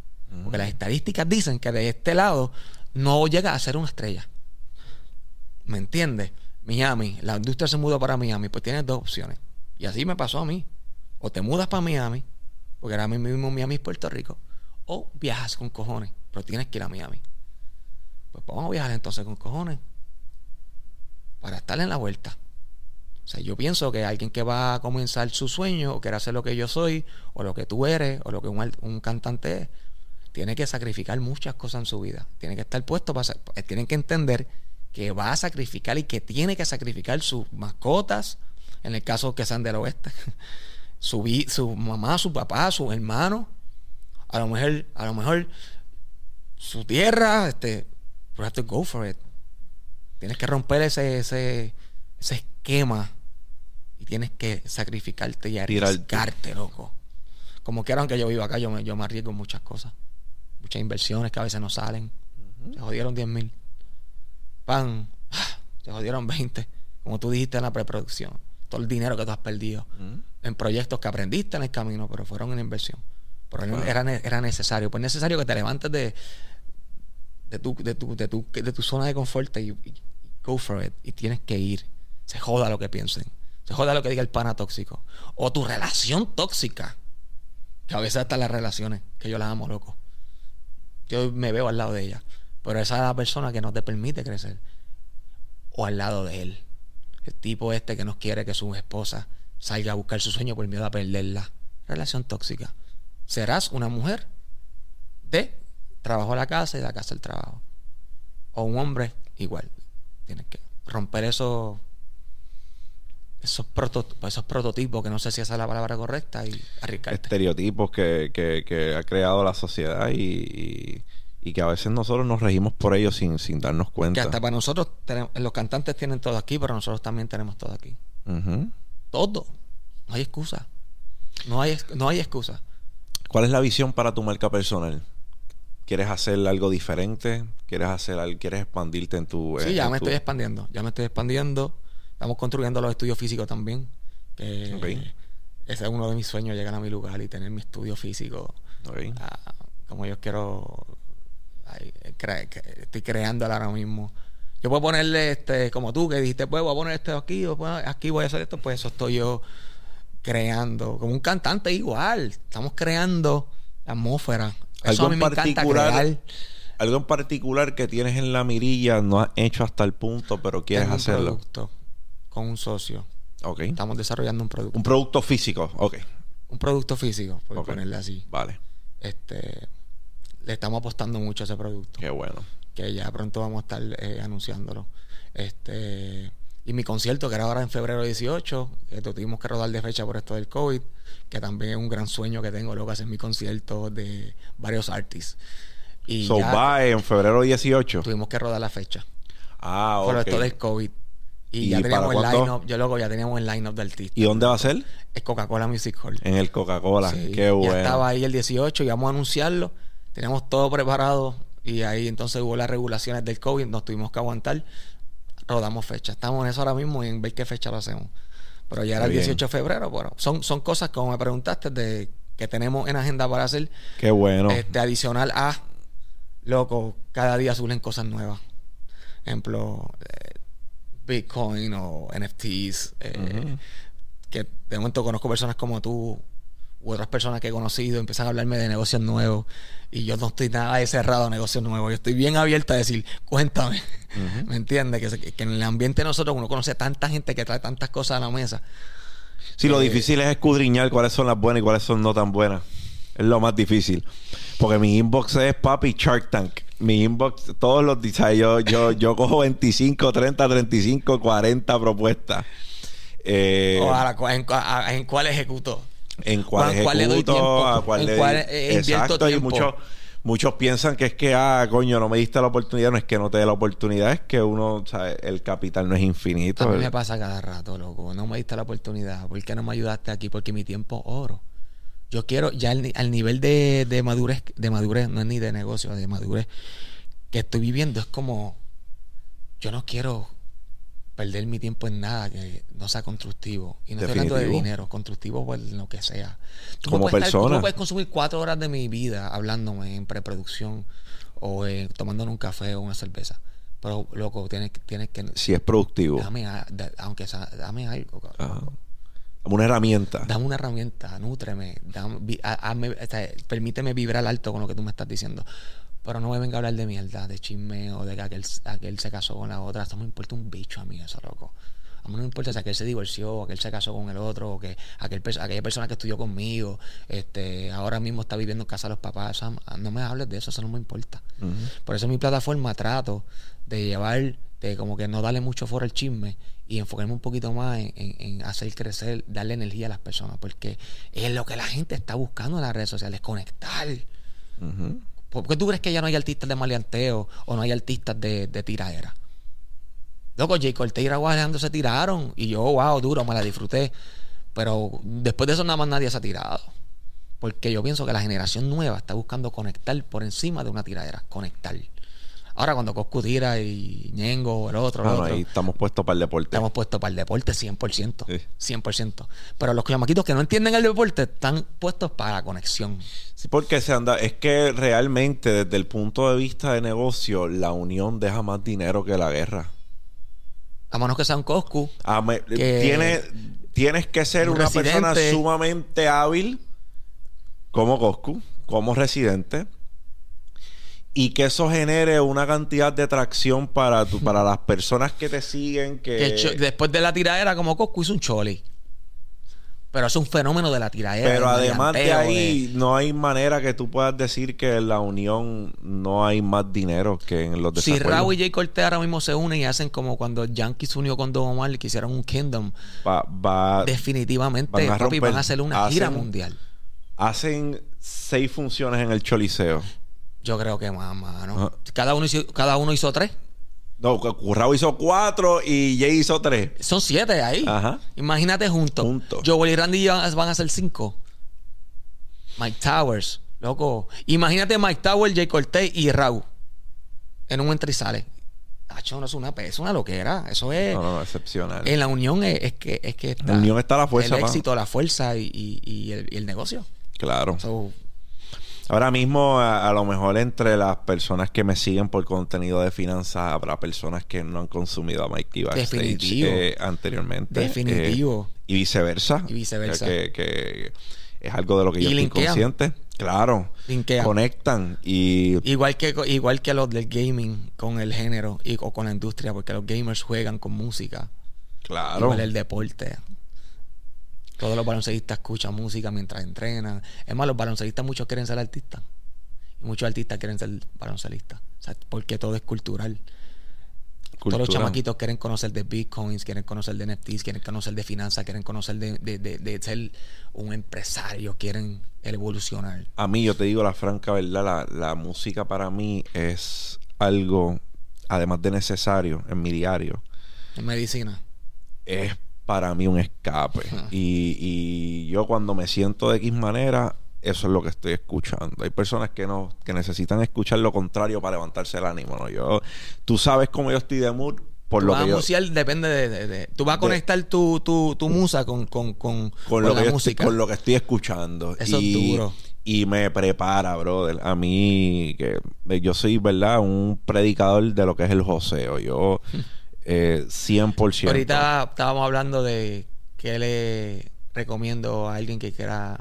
Porque las estadísticas dicen que de este lado no llega a ser una estrella. ¿Me entiendes? Miami, la industria se mudó para Miami, pues tienes dos opciones. Y así me pasó a mí. O te mudas para Miami, porque ahora mismo Miami es Puerto Rico, o viajas con cojones, pero tienes que ir a Miami. Pues vamos a viajar entonces con cojones para estar en la vuelta. O sea, yo pienso que alguien que va a comenzar su sueño o quiere hacer lo que yo soy, o lo que tú eres, o lo que un, un cantante es, tiene que sacrificar muchas cosas en su vida. Tiene que estar puesto para... eh, Tienen que entender que va a sacrificar y que tiene que sacrificar sus mascotas, en el caso que sean del oeste, su, su mamá, su papá, sus hermanos, a lo mejor, a lo mejor su tierra, este, you have to go for it. Tienes que romper ese, ese, ese esquema y tienes que sacrificarte y arriesgarte, loco. Como quiera, aunque yo vivo acá, yo me, yo me arriesgo en muchas cosas. Muchas inversiones que a veces no salen. Se jodieron 10 mil. Pan. ah, Se jodieron 20. Como tú dijiste en la preproducción. Todo el dinero que tú has perdido en proyectos que aprendiste en el camino, pero fueron una inversión. Pero Claro. era, era necesario. Pues necesario que te levantes de, de, tu, de, tu, de, tu, de tu zona de confort y, y go for it. Y tienes que ir. Se joda lo que piensen. Se joda lo que diga el pana tóxico. O tu relación tóxica. Que a veces hasta las relaciones, que yo las amo, loco. Yo me veo al lado de ella. Pero esa es la persona que no te permite crecer. O al lado de él. El tipo este que no quiere que su esposa salga a buscar su sueño por miedo a perderla. Relación tóxica. Serás una mujer de trabajo a la casa y de la casa al trabajo. O un hombre igual. Tienes que romper esos esos, proto- esos prototipos, que no sé si esa es la palabra correcta, y arriesgarte. estereotipos que, que- que ha creado la sociedad y, y- y que a veces nosotros nos regimos por ellos sin, sin darnos Que cuenta. hasta para nosotros, tenemos- los cantantes tienen todo aquí, pero nosotros también tenemos todo aquí. Todo. No hay excusa. No hay, no hay excusa. ¿Cuál es la visión para tu marca personal? ¿Quieres hacer algo diferente? ¿Quieres hacer algo, quieres expandirte en tu Sí, en- ya en me tu- estoy expandiendo. Ya me estoy expandiendo. Estamos construyendo los estudios físicos también. Que Ok. ese es uno de mis sueños, llegar a mi lugar y tener mi estudio físico. Ok. ah, como yo quiero. ay, cre- cre- estoy creando ahora mismo. Yo puedo ponerle este, como tú que dijiste, pues voy a poner esto aquí, o pues, aquí voy a hacer esto, pues eso estoy yo creando. Como un cantante igual. Estamos creando la atmósfera. Eso Algo a mí encanta particular- crear. algo en particular que tienes en la mirilla, no has hecho hasta el punto, pero quieres Tengo un hacerlo. producto con un socio. Ok. Estamos desarrollando un producto. Un producto físico. Ok. Un producto físico, por ponerle así. Vale. Este, le estamos apostando mucho a ese producto. Qué bueno. Que ya pronto vamos a estar eh, anunciándolo. Este, y mi concierto, que era ahora en febrero 18, que tuvimos que rodar de fecha por esto del COVID, que también es un gran sueño que tengo, luego hacer mi concierto de varios artists. Y so ya va en febrero 18. tuvimos que rodar la fecha. Ah, Por ok. esto del COVID. Y, ¿Y ya teníamos el line-up. Yo luego ya teníamos el line-up de artistas. ¿Y dónde va a ser? Es Coca-Cola Music Hall. En el Coca-Cola. Sí, Qué bueno. Ya estaba ahí el 18 y vamos a anunciarlo. Teníamos todo preparado y ahí entonces hubo las regulaciones del COVID, nos tuvimos que aguantar. Rodamos fecha. Estamos en eso ahora mismo y en ver qué fecha lo hacemos. Pero ya era el Bien. 18 de febrero. Bueno, son, son cosas como me preguntaste de que tenemos en agenda para hacer. Qué bueno. Este, adicional a, loco, cada día suelen cosas nuevas. Ejemplo, eh, Bitcoin o NFTs. eh. Que de momento conozco personas como tú u otras personas que he conocido empiezan a hablarme de negocios nuevos y yo no estoy nada de cerrado a negocios nuevos. Yo estoy bien abierta a decir, cuéntame. ¿Me entiendes? Que, en el ambiente de nosotros uno conoce a tanta gente que trae tantas cosas a la mesa. Sí, lo Eh, difícil es escudriñar cuáles son las buenas y cuáles son no tan buenas. Es lo más difícil. Porque mi inbox es papi Shark Tank. Mi inbox, todos los días, yo, yo, yo cojo 25, 30, 35, 40 propuestas. Eh, O a la en, a- en cuál ejecuto. En cuál cuál le doy ejecuto, tiempo, a cuál en le cuál, eh, Exacto, y muchos, muchos piensan que es que, ah, coño, no me diste la oportunidad. No es que no te dé la oportunidad, es que uno, o sea, el capital no es infinito. A mí me pasa cada rato, loco. No me diste la oportunidad. ¿Por qué no me ayudaste aquí? Porque mi tiempo oro. Yo quiero, ya al nivel de, de madurez, de madurez, no es ni de negocio, de madurez, que estoy viviendo, es como, yo no quiero perder mi tiempo en nada que no sea constructivo. Y no estoy hablando de dinero, constructivo por lo que sea. Tú Como puedes estar- tú persona. puedes consumir cuatro horas de mi vida hablándome en preproducción o eh, tomándonos un café o una cerveza. Pero, loco, tienes, que- tienes que... Si es productivo. Dame, a- da- aunque sea, dame algo, cabrón. Como una herramienta. Dame una herramienta, nútreme, dame- vi- ha- hazme- o sea, permíteme vibrar alto con lo que tú me estás diciendo. Pero no me venga a hablar de mierda, de chisme o de que aquel, aquel se casó con la otra. Eso no me importa un bicho a mí, eso, loco. A mí no me importa si aquel se divorció, o aquel se casó con el otro, o que aquel, aquella persona que estudió conmigo, este, ahora mismo está viviendo en casa de los papás. O sea, no me hables de eso, eso no me importa. Por eso en mi plataforma trato de llevar, de como que no darle mucho foro al chisme y enfocarme un poquito más en, en- en hacer crecer, darle energía a las personas, porque es lo que la gente está buscando en las redes sociales, conectar. Ujú. ¿Por qué tú crees que ya no hay artistas de maleanteo o no hay artistas de, de tiraera? Loco, J. Cortez y Raúl Alejandro se tiraron y yo, wow, duro, me la disfruté. Pero después de eso nada más nadie se ha tirado. Porque yo pienso que la generación nueva está buscando conectar por encima de una tiradera. Conectar. Ahora cuando Coscu tira y Ñengo, el otro, el Ah, no, otro, ahí estamos puestos para el deporte. estamos puestos para el deporte 100%. Sí. 100%. Pero los chamaquitos que no entienden el deporte están puestos para la conexión. Sí, porque se anda, es que realmente desde el punto de vista de negocio, la unión deja más dinero que la guerra. A menos que sea un Coscu. Me- Que- tiene- tienes que ser un una persona sumamente hábil como Coscu, como residente, y que eso genere una cantidad de atracción para, tu, para las personas que te siguen, que... Después de la tiradera, como Coscu hizo un choli. Pero es un fenómeno de la tiradera. Pero además de ahí, no hay manera que tú puedas decir que en la unión no hay más dinero que en los Si desacuerdos. Raúl y Jay Cortez ahora mismo se unen y hacen como cuando Yankee se unió con Don Omar y que hicieron un Kingdom, Va- va- definitivamente van a papi, romper. van a hacer una gira mundial. hacen seis funciones en el Choliseo. Yo creo que más, mano. Ajá. Cada uno hizo, cada uno hizo tres. No, Currao hizo cuatro y Jay hizo tres. Son siete ahí. Ajá. Imagínate juntos. Juntos. Joel y Randy ya van a ser cinco. Mike Towers, loco. Imagínate Mike Towers, Jay Cortez y Raúl. En un sale. Tacho, no es una, es una loquera. Eso es. No, no, excepcional. En la unión es, es que, es que está En la unión está la fuerza, El pa. éxito, la fuerza y, y- y el, y el negocio. Claro. So, Ahora mismo, a, a lo mejor entre las personas que me siguen por contenido de finanzas, habrá personas que no han consumido a Mikey Backstage Definitivo. eh, anteriormente. Definitivo. Eh, y viceversa. Y viceversa. Que, que es algo de lo que yo estoy consciente. Claro. Linkean. Conectan y Igual que, igual que los del gaming con el género y, o con la industria, porque los gamers juegan con música. claro. Igual el deporte. Todos los baloncelistas escuchan música mientras entrenan. Es más, los baloncelistas muchos quieren ser artistas. Y muchos artistas quieren ser baloncelistas. O sea, porque todo es cultural. Todos los chamaquitos quieren conocer de bitcoins, quieren conocer de NFTs, quieren conocer de finanzas, quieren conocer de, de, de- de ser un empresario, quieren evolucionar. A mí, yo te digo la franca verdad, la, la música para mí es algo, además de necesario en mi diario, En medicina. es para mí un escape. y, y yo cuando me siento de X manera, eso es lo que estoy escuchando. Hay personas que no, que necesitan escuchar lo contrario para levantarse el ánimo. ¿no? Yo, tú sabes cómo yo estoy de mood por Tú lo vas que a yo, depende de, de- de- Tú vas a de- conectar tu, tu, tu musa con, con, con, con lo que la yo música. estoy, con lo que estoy escuchando. Eso es y, duro. Y me prepara, brother. A mí, que yo soy, ¿verdad? Un predicador de lo que es el joseo. Yo, eh, 100%. Ahorita estábamos hablando de que le recomiendo a alguien que quiera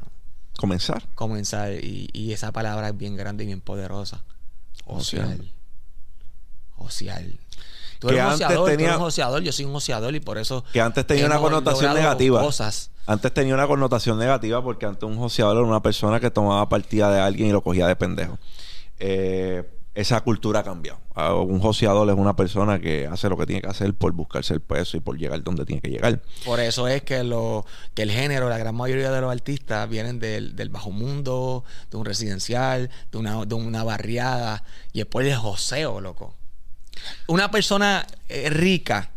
Comenzar. comenzar y, y esa palabra es bien grande y bien poderosa. Josear. Josear. Tú Que eres un antes joseador, tú tenía- eres un joseador, yo soy un joseador y por eso Que antes tenía una connotación negativa. Cosas. Antes tenía una connotación negativa porque antes un joseador era una persona que tomaba partida de alguien y lo cogía de pendejo. Eh, esa cultura ha cambiado. Ah, Un joseador es una persona que hace lo que tiene que hacer por buscarse el peso y por llegar donde tiene que llegar. Por eso es que lo que el género, la gran mayoría de los artistas vienen del, del bajo mundo, de un residencial, de una, de una barriada, y después de joseo, loco. Una persona eh, rica,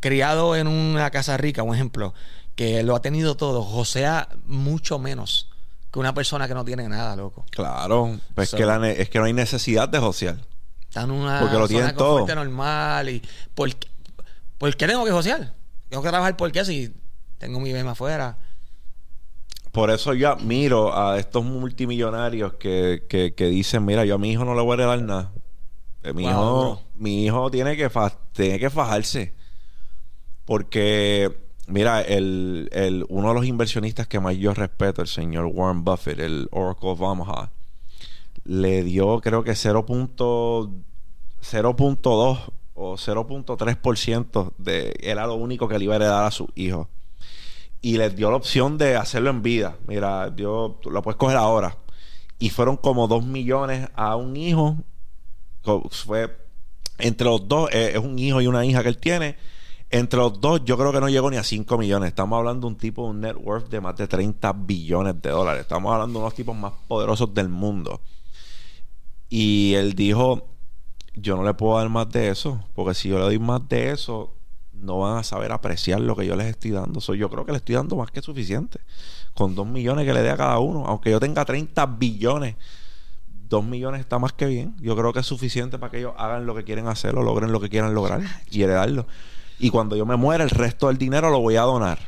criado en una casa rica, un ejemplo, que lo ha tenido todo, josea mucho menos que una persona que no tiene nada, loco. Claro, pues So- que la es que no hay necesidad de josear. Está en una Porque lo tienen todo. normal y ¿por, qué- ¿por qué tengo que josear? Tengo que trabajar por qué si tengo mi bema afuera. Por eso yo admiro a estos multimillonarios que, que, que dicen, mira, yo a mi hijo no le voy a heredar nada. Eh, Mi, Wow, hijo, bro. mi hijo tiene que, fa- tiene que fajarse. Porque, mira, el, el, uno de los inversionistas que más yo respeto, el señor Warren Buffett, el Oracle of Omaha, le dio creo que 0.2 o 0.3% de... Era lo único que le iba a heredar a sus hijos y les dio la opción de hacerlo en vida. Mira, yo lo puedes coger ahora. Y fueron como 2 millones a un hijo. Fue entre los dos, eh, es un hijo y una hija que él tiene. Entre los dos, yo creo que no llegó ni a 5 millones. Estamos hablando de un tipo de un net worth de más de 30 billones de dólares. Estamos hablando de unos tipos más poderosos del mundo. Y él dijo, yo no le puedo dar más de eso, porque si yo le doy más de eso, no van a saber apreciar lo que yo les estoy dando. So, yo creo que le estoy dando más que suficiente. Con 2 millones que le dé a cada uno, aunque yo tenga 30 billones, 2 millones está más que bien. Yo creo que es suficiente para que ellos hagan lo que quieren hacer o logren lo que quieran lograr y heredarlo. Y cuando yo me muera, el resto del dinero lo voy a donar.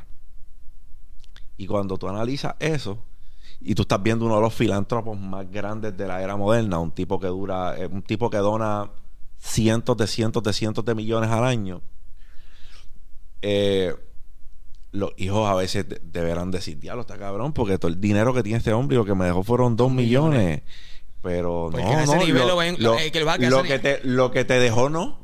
Y cuando tú analizas eso, y tú estás viendo uno de los filántropos más grandes de la era moderna, un tipo que dura, eh, un tipo que dona cientos de cientos de cientos de millones al año, eh, los hijos a veces de- deberán decir, diablo, está cabrón, porque todo el dinero que tiene este hombre y lo que me dejó fueron dos millones. Pero Porque no, no, lo, lo ven- lo- eh, que te, lo que te dejó no.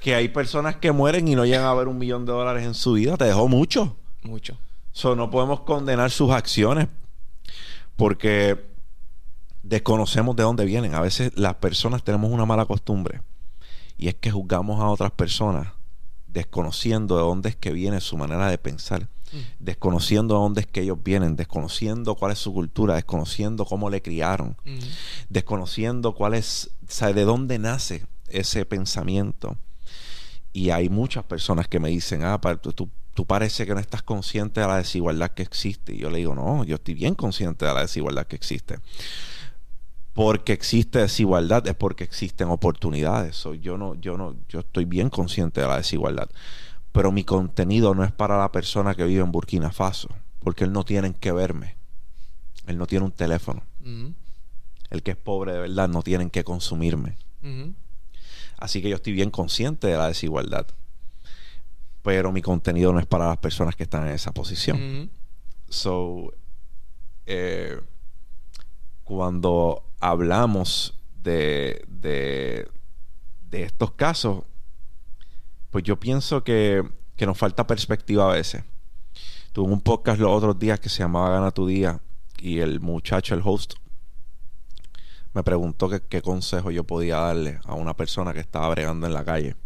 Que hay personas que mueren y no llegan a ver un millón de dólares en su vida. Te dejó mucho. Mucho. So, no podemos condenar sus acciones porque desconocemos de dónde vienen. A veces las personas tenemos una mala costumbre y es que juzgamos a otras personas desconociendo de dónde es que viene su manera de pensar, desconociendo de dónde es que ellos vienen, desconociendo cuál es su cultura, desconociendo cómo le criaron, Ujú. desconociendo cuál es, o sea, de dónde nace ese pensamiento. Y hay muchas personas que me dicen, ah, tú, tú, tú parece que no estás consciente de la desigualdad que existe. Y yo le digo, no, yo estoy bien consciente de la desigualdad que existe. Porque existe desigualdad es porque existen oportunidades. So, yo no, yo no, yo estoy bien consciente de la desigualdad. Pero mi contenido no es para la persona que vive en Burkina Faso, porque él no tiene que verme. Él no tiene un teléfono. El que es pobre de verdad no tienen que consumirme. Así que yo estoy bien consciente de la desigualdad. Pero mi contenido no es para las personas que están en esa posición. So, eh, cuando hablamos de, de, de estos casos, pues yo pienso que, que nos falta perspectiva a veces. Tuve un podcast los otros días que se llamaba Gana tu Día y el muchacho, el host, me preguntó qué consejo yo podía darle a una persona que estaba bregando en la calle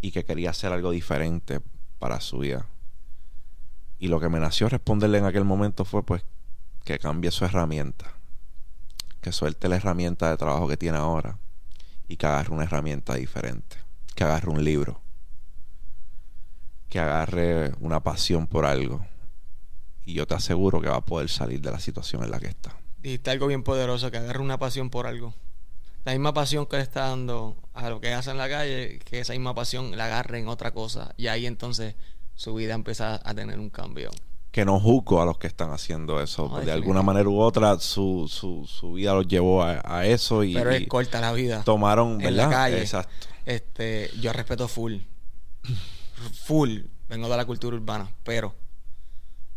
y que quería hacer algo diferente para su vida. Y lo que me nació responderle en aquel momento fue pues que cambie su herramienta, que suelte la herramienta de trabajo que tiene ahora y que agarre una herramienta diferente, que agarre un libro, que agarre una pasión por algo. Y yo te aseguro que va a poder salir de la situación en la que está. Dijiste algo bien poderoso, que agarre una pasión por algo. La misma pasión que le está dando a lo que hace en la calle, que esa misma pasión la agarre en otra cosa. Y ahí entonces su vida empieza a tener un cambio. Que no juzgo a los que están haciendo eso. No, de alguna manera u otra, su, su, su vida los llevó a, a eso y, Pero es y corta la vida. tomaron, en la ¿verdad? calle. Exacto. Este, yo respeto full. Full. Vengo de la cultura urbana, pero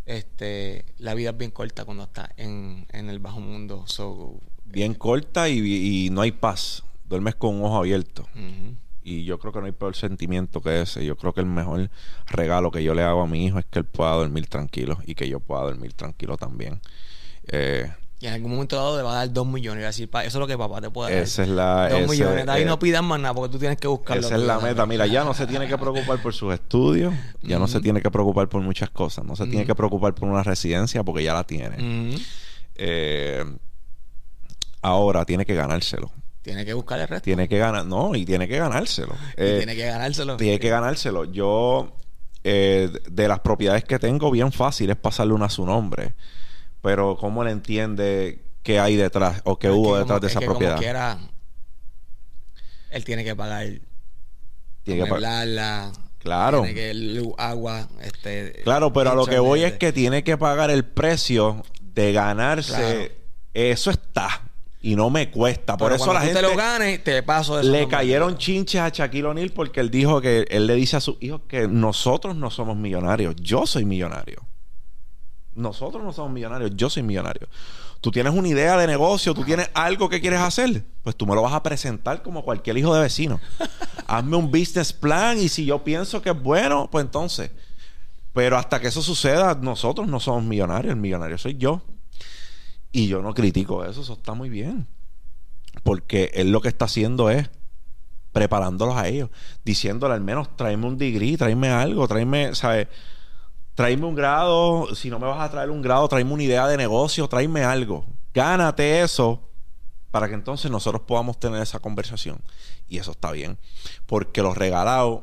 este, la vida es bien corta cuando estás en, en el bajo mundo. So, Bien corta y, y no hay paz. Duermes con un ojo abierto. Y yo creo que no hay peor sentimiento que ese. Yo creo que el mejor regalo que yo le hago a mi hijo es que él pueda dormir tranquilo y que yo pueda dormir tranquilo también. Eh, Y en algún momento dado le va a dar dos millones. Y va a decir, "Pa, eso es lo que papá te puede dar. esa es la. dos ese- millones. De ahí eh, no pidas más nada porque tú tienes que buscarlo. Esa es la meta. Mira, ya no se tiene que preocupar por sus estudios, ya no se tiene que preocupar por muchas cosas, no se tiene que preocupar por una residencia porque ya la tiene. Eh, ahora tiene que ganárselo. Tiene que buscar el resto. Tiene que ganar, no, y tiene que ganárselo. Y Eh, tiene que ganárselo. tiene que ganárselo. Yo, eh, de las propiedades que tengo, bien fácil es pasarle una a su nombre. Pero, ¿cómo él entiende qué hay detrás o qué Es que hubo como- detrás de es esa que propiedad? Como quiera, él tiene que pagar. Tiene que Claro. Tiene que agua, este. Claro, pero a lo que voy de- es que tiene que pagar el precio de ganarse. Claro. Eso está. Y no me cuesta. Por eso la tú gente te lo ganes, te paso eso. le cayeron chinches a Shaquille O'Neal porque él dijo que él le dice a sus hijos que nosotros no somos millonarios. Yo soy millonario. Nosotros no somos millonarios. Yo soy millonario. Tú tienes una idea de negocio, tú tienes algo que quieres hacer, pues tú me lo vas a presentar como cualquier hijo de vecino. Hazme un business plan y si yo pienso que es bueno, pues entonces. Pero hasta que eso suceda, nosotros no somos millonarios. El millonario soy yo. Y yo no critico eso, eso está muy bien. Porque él lo que está haciendo es preparándolos a ellos, diciéndole al menos tráeme un degree, tráeme algo, tráeme, ¿sabes? Tráeme un grado, si no me vas a traer un grado, tráeme una idea de negocio, tráeme algo. Gánate eso para que entonces nosotros podamos tener esa conversación. Y eso está bien. Porque los regalados,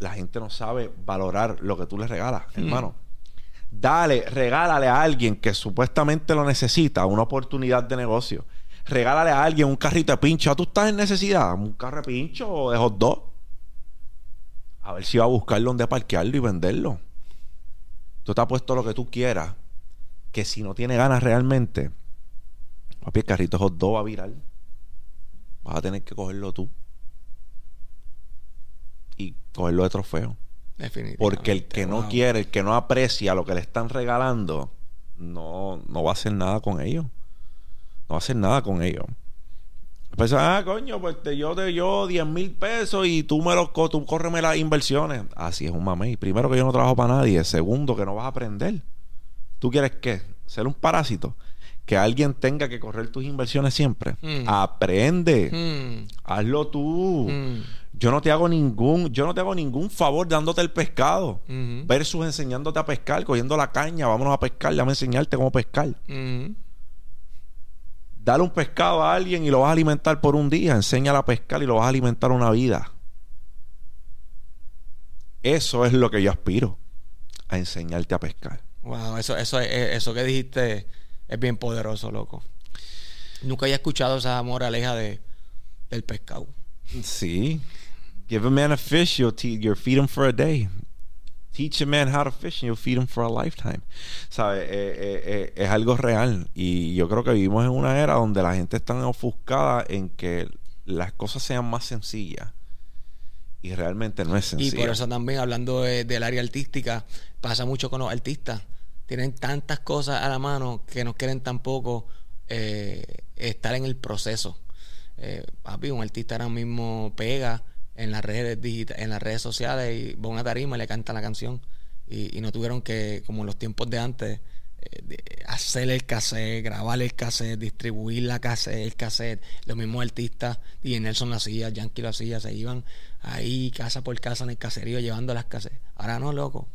la gente no sabe valorar lo que tú les regalas, hermano. Dale, regálale a alguien que supuestamente lo necesita una oportunidad de negocio. Regálale a alguien un carrito de pincho. ¿Ah, ¿Tú estás en necesidad? ¿Un carro de pincho o de hot dog? A ver si va a buscar dónde parquearlo y venderlo. Tú te has puesto lo que tú quieras. Que si no tiene ganas realmente, papi, el carrito hot dog va a virar. Vas a tener que cogerlo tú. Y cogerlo de trofeo. Definitivamente. Porque el que no quiere, el que no aprecia lo que le están regalando, no, no va a hacer nada con ellos. No va a hacer nada con ellos. Pues, ah, coño, pues te, yo te yo 10 mil pesos y tú me los co- tú córreme las inversiones. Así es un mamey. Primero que yo no trabajo para nadie. Segundo que no vas a aprender. ¿Tú quieres qué? ¿Ser un parásito? Que alguien tenga que correr tus inversiones siempre. Mm. Aprende. Mm, Hazlo tú. mm, Yo no te hago ningún, yo no te hago ningún favor dándote el pescado. Versus enseñándote a pescar, cogiendo la caña, vámonos a pescar, déjame enseñarte cómo pescar. ujú. Dale un pescado a alguien y lo vas a alimentar por un día, enséñale a pescar y lo vas a alimentar una vida. Eso es lo que yo aspiro, a enseñarte a pescar. Wow, eso, eso, es- eso que dijiste es bien poderoso, loco. Nunca había escuchado esa moraleja de, del pescado. Sí. Give a man a fish, you'll, you'll feed him for a day. Teach a man how to fish and you'll feed him for a lifetime. ¿Sabes? Eh, eh, eh, es algo real. Y yo creo que vivimos en una era donde la gente está ofuscada en que las cosas sean más sencillas. Y realmente no es Y sencillo. por eso también, hablando de- del área artística, pasa mucho con los artistas. Tienen tantas cosas a la mano que nos quieren tan poco eh, estar en el proceso. Papi, un artista ahora mismo pega en las redes en las redes sociales y va una tarima y le canta la canción. Y, y no tuvieron que, como en los tiempos de antes, eh, hacer el cassette, grabar el cassette, distribuir la cassette, el cassette. Los mismos artistas, y Nelson lo hacía, Yankee lo hacía, se iban ahí casa por casa en el caserío llevando las cassettes. Ahora no, loco.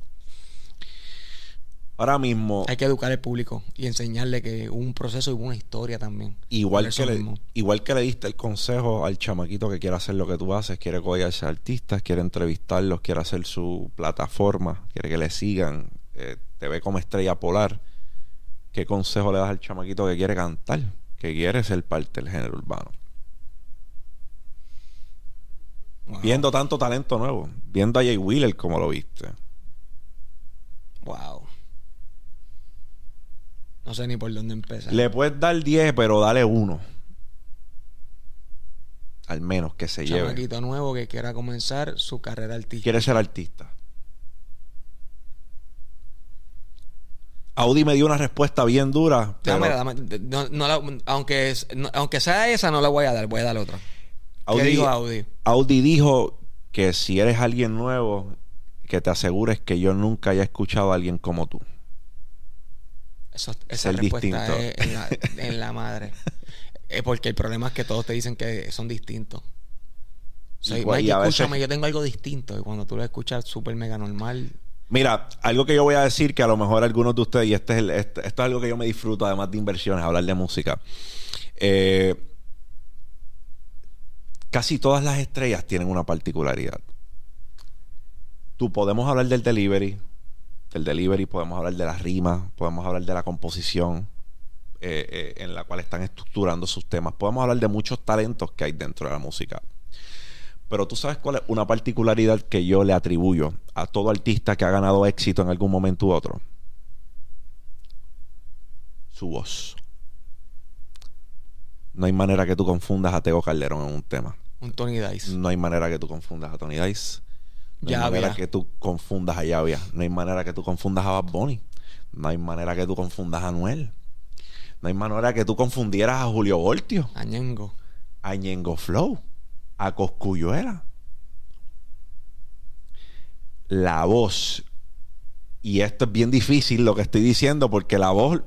Ahora mismo. Hay que educar al público y enseñarle que hubo un proceso y hubo una historia también. Igual que, le, igual que le diste el consejo al chamaquito que quiere hacer lo que tú haces, quiere cogerse a artistas, quiere entrevistarlos, quiere hacer su plataforma, quiere que le sigan, eh, te ve como estrella polar. ¿Qué consejo le das al chamaquito que quiere cantar? Que quiere ser parte del género urbano. Viendo tanto talento nuevo, viendo a Jay Wheeler como lo viste. Wow. No sé ni por dónde empezar. Le puedes dar 10, pero dale uno. Al menos que se lleve. Chamaquito nuevo que quiera comenzar su carrera artística. Quiere ser artista. Audi me dio una respuesta bien dura. aunque, aunque sea esa, no la voy a dar. Voy a dar otra. Audi, ¿Qué dijo Audi? Audi dijo que si eres alguien nuevo, que te asegures que yo nunca haya escuchado a alguien como tú esa respuesta es en la, madre. es porque el problema es que todos te dicen que son distintos. escúchame, yo tengo algo distinto. Y cuando tú lo escuchas súper mega normal. Mira, algo que yo voy a decir que a lo mejor algunos de ustedes, y este es este, esto es algo que yo me disfruto, además de inversiones, hablar de música. Eh, casi todas las estrellas tienen una particularidad. Tú podemos hablar del delivery, del delivery, podemos hablar de las rimas, podemos hablar de la composición eh, eh, en la cual están estructurando sus temas, podemos hablar de muchos talentos que hay dentro de la música. Pero tú sabes cuál es una particularidad que yo le atribuyo a todo artista que ha ganado éxito en algún momento u otro. Su voz. No hay manera que tú confundas a Tego Calderón en un tema. Un Tony Dice. No hay manera que tú confundas a Tony Dice. No hay manera que tú confundas a Yavia. No hay manera que tú confundas a Bad Bunny. No hay manera que tú confundas a Noel. No hay manera que tú confundieras a Julio Voltio. A Ñengo. A Ñengo Flow. A Coscuyuela. La voz. Y esto es bien difícil lo que estoy diciendo porque la voz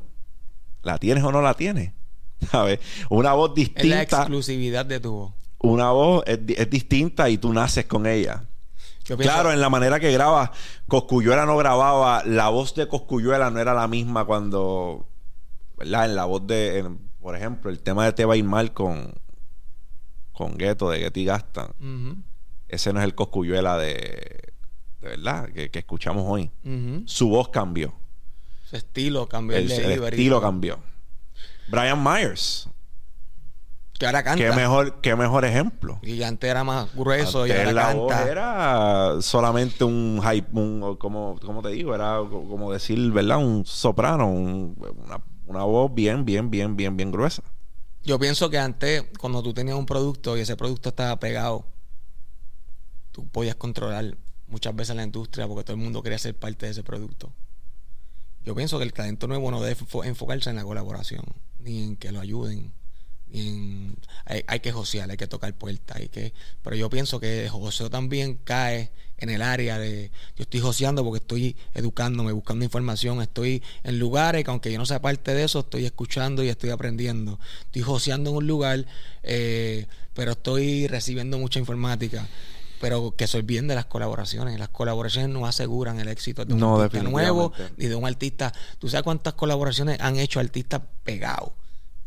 la tienes o no la tienes. ¿Sabes? Una voz distinta. Es la exclusividad de tu voz. Una voz es distinta y tú naces con ella. Claro, en la manera que graba, Coscuyuela no grababa, la voz de Coscuyuela no era la misma cuando, ¿verdad? En la voz de, por ejemplo, el tema de Te va a ir mal con, con Gueto, de Getty Gastan. Ese no es el Coscuyuela de, de verdad, que, escuchamos hoy. Su voz cambió. Su estilo cambió. El, el estilo cambió. Brian Myers, que ahora canta. Qué mejor, qué mejor ejemplo. Antes era más grueso y ahora la canta. Voz era solamente un hype, un, como, como te digo, era como decir, ¿verdad? Un soprano, una, una voz bien, bien, bien, bien, bien gruesa. Yo pienso que antes, cuando tú tenías un producto y ese producto estaba pegado, tú podías controlar muchas veces la industria porque todo el mundo quería ser parte de ese producto. Yo pienso que el talento nuevo no debe enfocarse en la colaboración, ni en que lo ayuden hay, que josear, hay que tocar puertas, hay que, pero yo pienso que el joseo también cae en el área de, yo estoy joseando porque estoy educándome, buscando información, estoy en lugares que aunque yo no sea parte de eso, estoy escuchando y estoy aprendiendo. Estoy joseando en un lugar, eh, pero estoy recibiendo mucha informática pero que se olviden de las colaboraciones. Las colaboraciones no aseguran el éxito de un artista nuevo ni de un artista. ¿Tú sabes cuántas colaboraciones han hecho artistas pegados?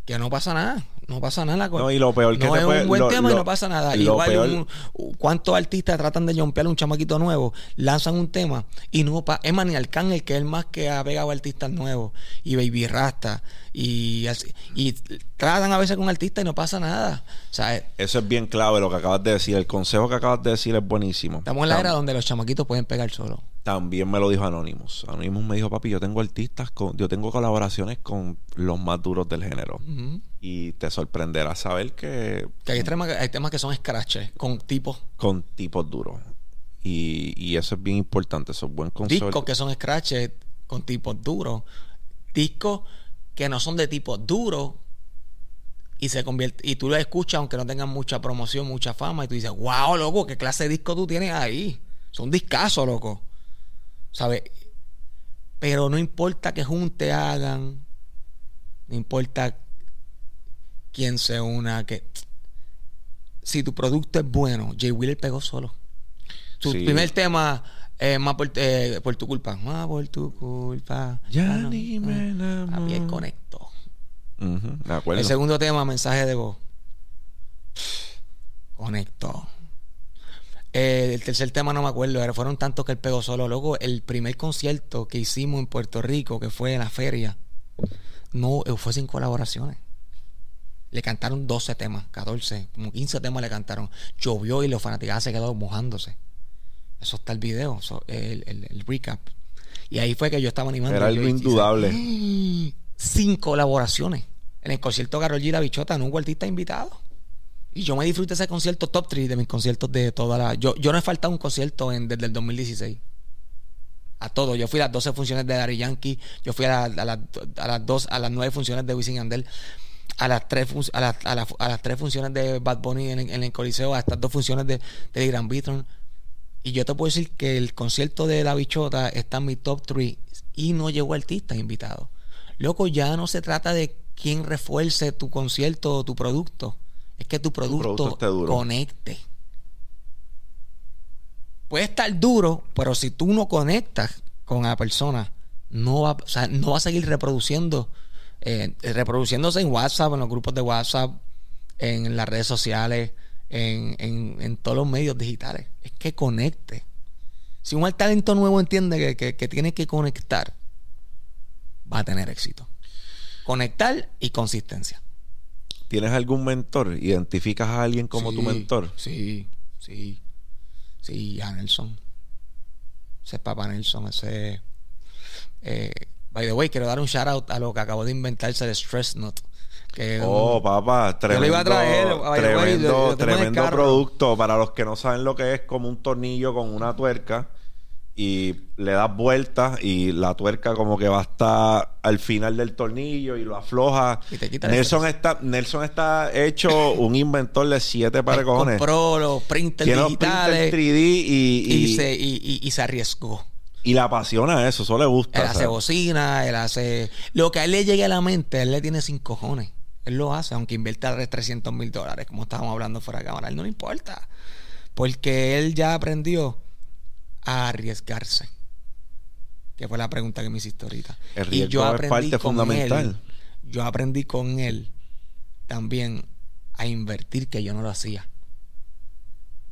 Que no pasa nada. No pasa nada. No, y lo peor que no es un buen tema y no pasa nada. Igual, ¿cuántos artistas tratan de jompear un chamaquito nuevo? Lanzan un tema y no pasa. Es ni Arcángel, que es el más que ha pegado artistas nuevos. Y Baby Rasta. Y, y tratan a veces con artistas y no pasa nada. Eso es bien clave lo que acabas de decir. El consejo que acabas de decir es buenísimo. Estamos en la era donde los chamaquitos pueden pegar solo. También me lo dijo Anonymous. Anonymous me dijo, papi, yo tengo artistas, con, yo tengo colaboraciones con los más duros del género. Y te sorprenderá saber que... Que hay temas, hay temas que son scratches, con tipos... Con tipos duros. Y, y eso es bien importante, eso es buen consejo. Discos que son scratches con tipos duros. Discos que no son de tipo duro, y se convierte y tú lo escuchas aunque no tengan mucha promoción, mucha fama y tú dices, "Wow, loco, qué clase de disco tú tienes ahí." Son discazos, loco. ¿Sabes? Pero no importa que junte hagan, no importa quién se una, que si tu producto es bueno, Jay Wheeler pegó solo. Su Sí. primer tema es más por, eh, por tu culpa. Más por tu culpa. Ya Ah, no, ni me. Ujú, de acuerdo. El segundo tema, mensaje de voz. Conectó. Eh, el tercer tema no me acuerdo, era- fueron tantos que él pegó solo. Luego, el primer concierto que hicimos en Puerto Rico, que fue en la feria, no eh, fue sin colaboraciones. Le cantaron 12 temas, 14, como 15 temas le cantaron. Llovió y los fanáticos se quedaron mojándose. Eso está el video, eso, el, el- el recap. Y ahí fue que yo estaba animando. Era algo indudable. sin colaboraciones. En el concierto Carol G La Bichota no hubo artista invitado. Y yo me disfruté ese concierto top 3 de mis conciertos de toda la. Yo, yo no he faltado un concierto en, desde el 2016. A todo. Yo fui a las 12 funciones de Daddy Yankee. Yo fui a, a las, dos, a las 9 funciones de Wisin y Yandel. A las, tres, a, a, las, tres funciones de Bad Bunny en, el Coliseo. A estas dos funciones de, de Gran Beatron. Y yo te puedo decir que el concierto de La Bichota está en mi top 3 y no llegó artista invitado. Loco, ya no se trata de quién refuerce tu concierto o tu producto. Es que tu producto, producto esté duro. conecte. Puede estar duro, pero si tú no conectas con la persona, no va, o sea, no va a seguir reproduciendo, eh, reproduciéndose en WhatsApp, en los grupos de WhatsApp, en las redes sociales, en, en- en todos los medios digitales. Es que conecte. Si un talento nuevo entiende que, que- que tiene que conectar, va a tener éxito. Conectar y consistencia. ¿Tienes algún mentor? ¿Identificas a alguien como tu mentor? Sí, sí. Sí, a Nelson. Ese es Papá Nelson, ese. Eh, by the way, quiero dar un shout out a lo que acabó de inventarse de Stress Nut. Que es un- Oh, papá, Yo tremendo, lo iba a traer, by the way, tremendo, lo- lo tremendo producto. Para los que no saben lo que es, como un tornillo con una tuerca y le das vueltas y la tuerca como que va a estar al final del tornillo y lo afloja. Y te quita el Nelson está, Nelson está hecho un inventor de siete pares cojones. compró los printers Tiene los digitales printers 3D y, y, y, se, y, se arriesgó. y le apasiona eso, eso le gusta. Él hace ¿sabes? bocina, él hace... Lo que a él le llegue a la mente, él le tiene sin cojones. Él lo hace, aunque invierta 300 mil dólares, como estábamos hablando fuera de cámara. A él no le importa. Porque él ya aprendió a arriesgarse. Que fue la pregunta que me hiciste ahorita. El y yo aprendí parte con fundamental. él. Yo aprendí con él también a invertir que yo no lo hacía.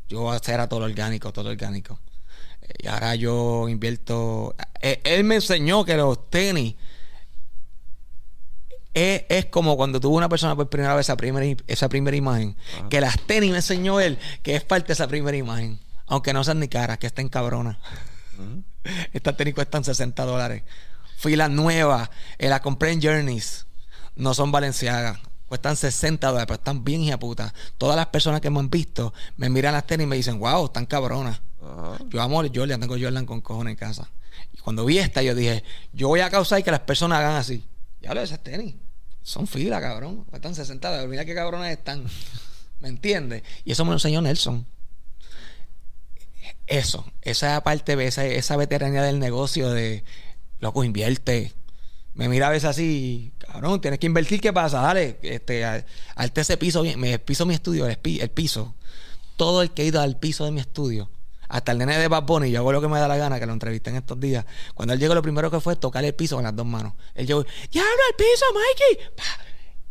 Yo era todo orgánico, todo orgánico. Y ahora yo invierto. eh, Él me enseñó que los tenis es, es como cuando tuvo una persona por primera vez esa primera, esa primera imagen. Ajá. Que las tenis me enseñó él que es parte de esa primera imagen. Aunque no sean ni caras, que estén cabronas. Estas tenis cuestan 60 dólares. Fui la nueva, eh, la compré en Journeys. No son Valenciagas. Cuestan 60 dólares, pero están bien hija puta. Todas las personas que me han visto me miran las tenis y me dicen, wow, están cabronas. Yo amo a Jordan, tengo Jordan con cojones en casa. Y cuando vi esta, yo dije, yo voy a causar que las personas hagan así. Ya lo de esas tenis. Son fila, cabrón. Cuestan 60 dólares. Mira qué cabronas están. ¿Me entiendes? Y eso me lo enseñó Nelson. Eso, esa parte, esa, esa veteranía del negocio de, loco, invierte. Me mira a veces así, cabrón, tienes que invertir, ¿qué pasa? Dale, este, alte ese piso me piso mi estudio, el, pi- el piso. Todo el que ha ido al piso de mi estudio, hasta el nene de Bad Bunny, yo hago lo que me da la gana, que lo entrevisté en estos días. Cuando él llegó, lo primero que fue tocar el piso con las dos manos. Él llegó, ¡Diablo, el piso, Mikey!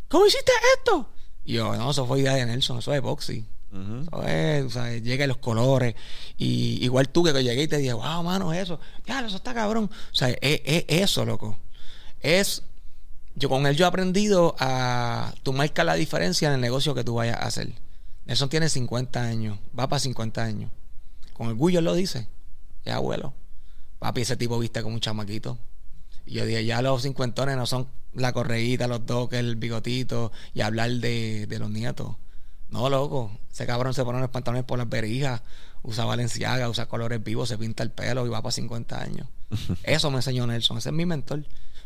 ¿Cómo hiciste esto? Y yo, no, eso fue idea de Nelson, eso es boxy. O sea, llega los colores. Y igual tú que llegué y te dije, wow, mano, eso. Ya, eso está cabrón. O sea, es, es eso, loco. Es. Yo con él yo he aprendido a. Tú marcas la diferencia en el negocio que tú vayas a hacer. Nelson tiene 50 años. Va para 50 años. Con orgullo lo dice. Ya, abuelo. Papi, ese tipo viste como un chamaquito. Y yo dije, ya los cincuentones no son la correíta, los doques, el bigotito y hablar de, de los nietos. No, loco. Ese cabrón se pone los pantalones por las berijas, usa Valenciaga, usa colores vivos, se pinta el pelo y va para 50 años. Eso me enseñó Nelson. Ese es mi mentor.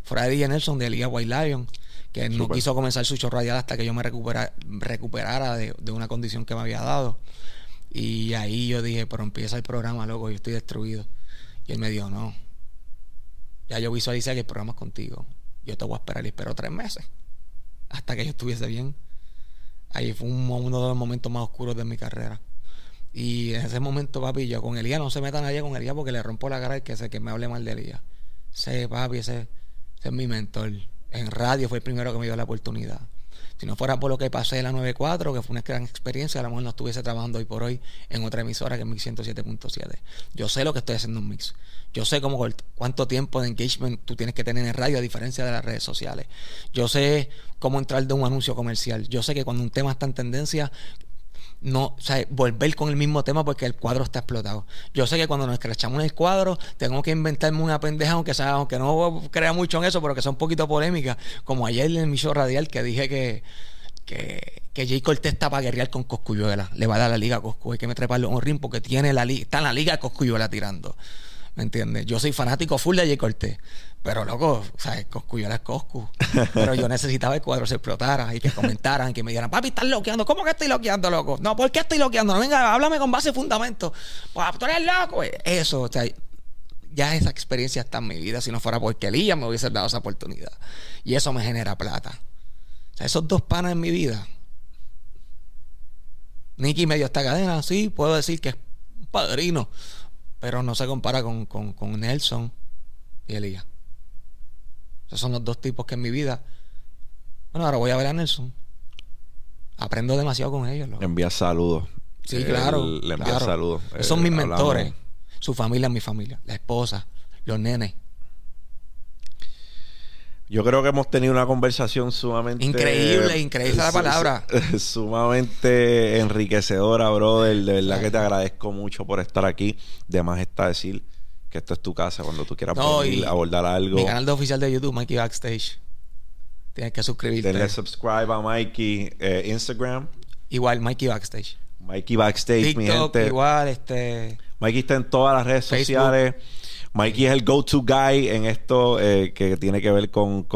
DJ Nelson, de Liga White Lion, que no quiso comenzar su show radial hasta que yo me recuperara de, de, una condición que me había dado. Y ahí yo dije, pero empieza el programa, loco, yo estoy destruido. Y él me dijo, no. Ya yo visualicé que el programa es contigo. Yo te voy a esperar y espero tres meses. Hasta que yo estuviese bien. Ahí fue uno de los momentos más oscuros de mi carrera. Y en ese momento, papi, yo con Elías no se meta nadie con Elías porque le rompo la cara y que sé que me hable mal de Elías. Sí, papi, ese, es mi mentor. En radio fue el primero que me dio la oportunidad. Si no fuera por lo que pasé en la 94, que fue una gran experiencia, a lo mejor no estuviese trabajando hoy por hoy en otra emisora que es Mix 107.7. Yo sé lo que estoy haciendo en Mix. Yo sé cómo, cuánto tiempo de engagement tú tienes que tener en radio a diferencia de las redes sociales. Yo sé cómo entrar de un anuncio comercial. Yo sé que cuando un tema está en tendencia, no, o sea, volver con el mismo tema porque el cuadro está explotado. Yo sé que cuando nos escrachamos en el cuadro, tengo que inventarme una pendeja, aunque sea, aunque no crea mucho en eso, pero que sea un poquito polémica. Como ayer en mi show radial que dije que, que, que Jay Cortés está para guerrear con Coscuyuela. Le va a dar la liga a Coscu. Hay que me treparle un ring porque tiene la está en la liga Coscuyuela tirando. ¿Me entiendes? Yo soy fanático full de Jay Cortés. Pero loco, o sea, Coscu yo era Coscu. Pero yo necesitaba que el cuadro se explotara y que comentaran, que me dijeran, papi, estás loqueando. ¿Cómo que estoy loqueando, loco? No, ¿por qué estoy loqueando? No, venga, háblame con base y fundamento. Pues tú eres loco. Eso, o sea, ya esa experiencia está en mi vida. Si no fuera porque Elías me hubiese dado esa oportunidad. Y eso me genera plata. O sea, esos dos panas en mi vida. Nicky medio esta cadena, sí, puedo decir que es padrino. Pero no se compara con, con, con Nelson y Elías. Esos son los dos tipos que en mi vida. Bueno, ahora voy a ver a Nelson. Aprendo demasiado con ellos. Le envía saludos. Sí, claro. Le envía saludos. Esos son mis eh, mentores. Su familia es mi familia. La esposa, los nenes. Yo creo que hemos tenido una conversación sumamente... Increíble, increíble la palabra. Sumamente enriquecedora, brother. De verdad que te agradezco mucho por estar aquí. De más está decir que esto es tu casa cuando tú quieras abordar algo. Mi canal de oficial de YouTube, Mikey Backstage. Tienes que suscribirte. Denle subscribe a Mikey. Eh, Instagram. Igual, Mikey Backstage. Mikey Backstage, mi gente. igual, este... Mikey está en todas las redes sociales. Mikey es el go-to guy en esto eh, que tiene que ver con,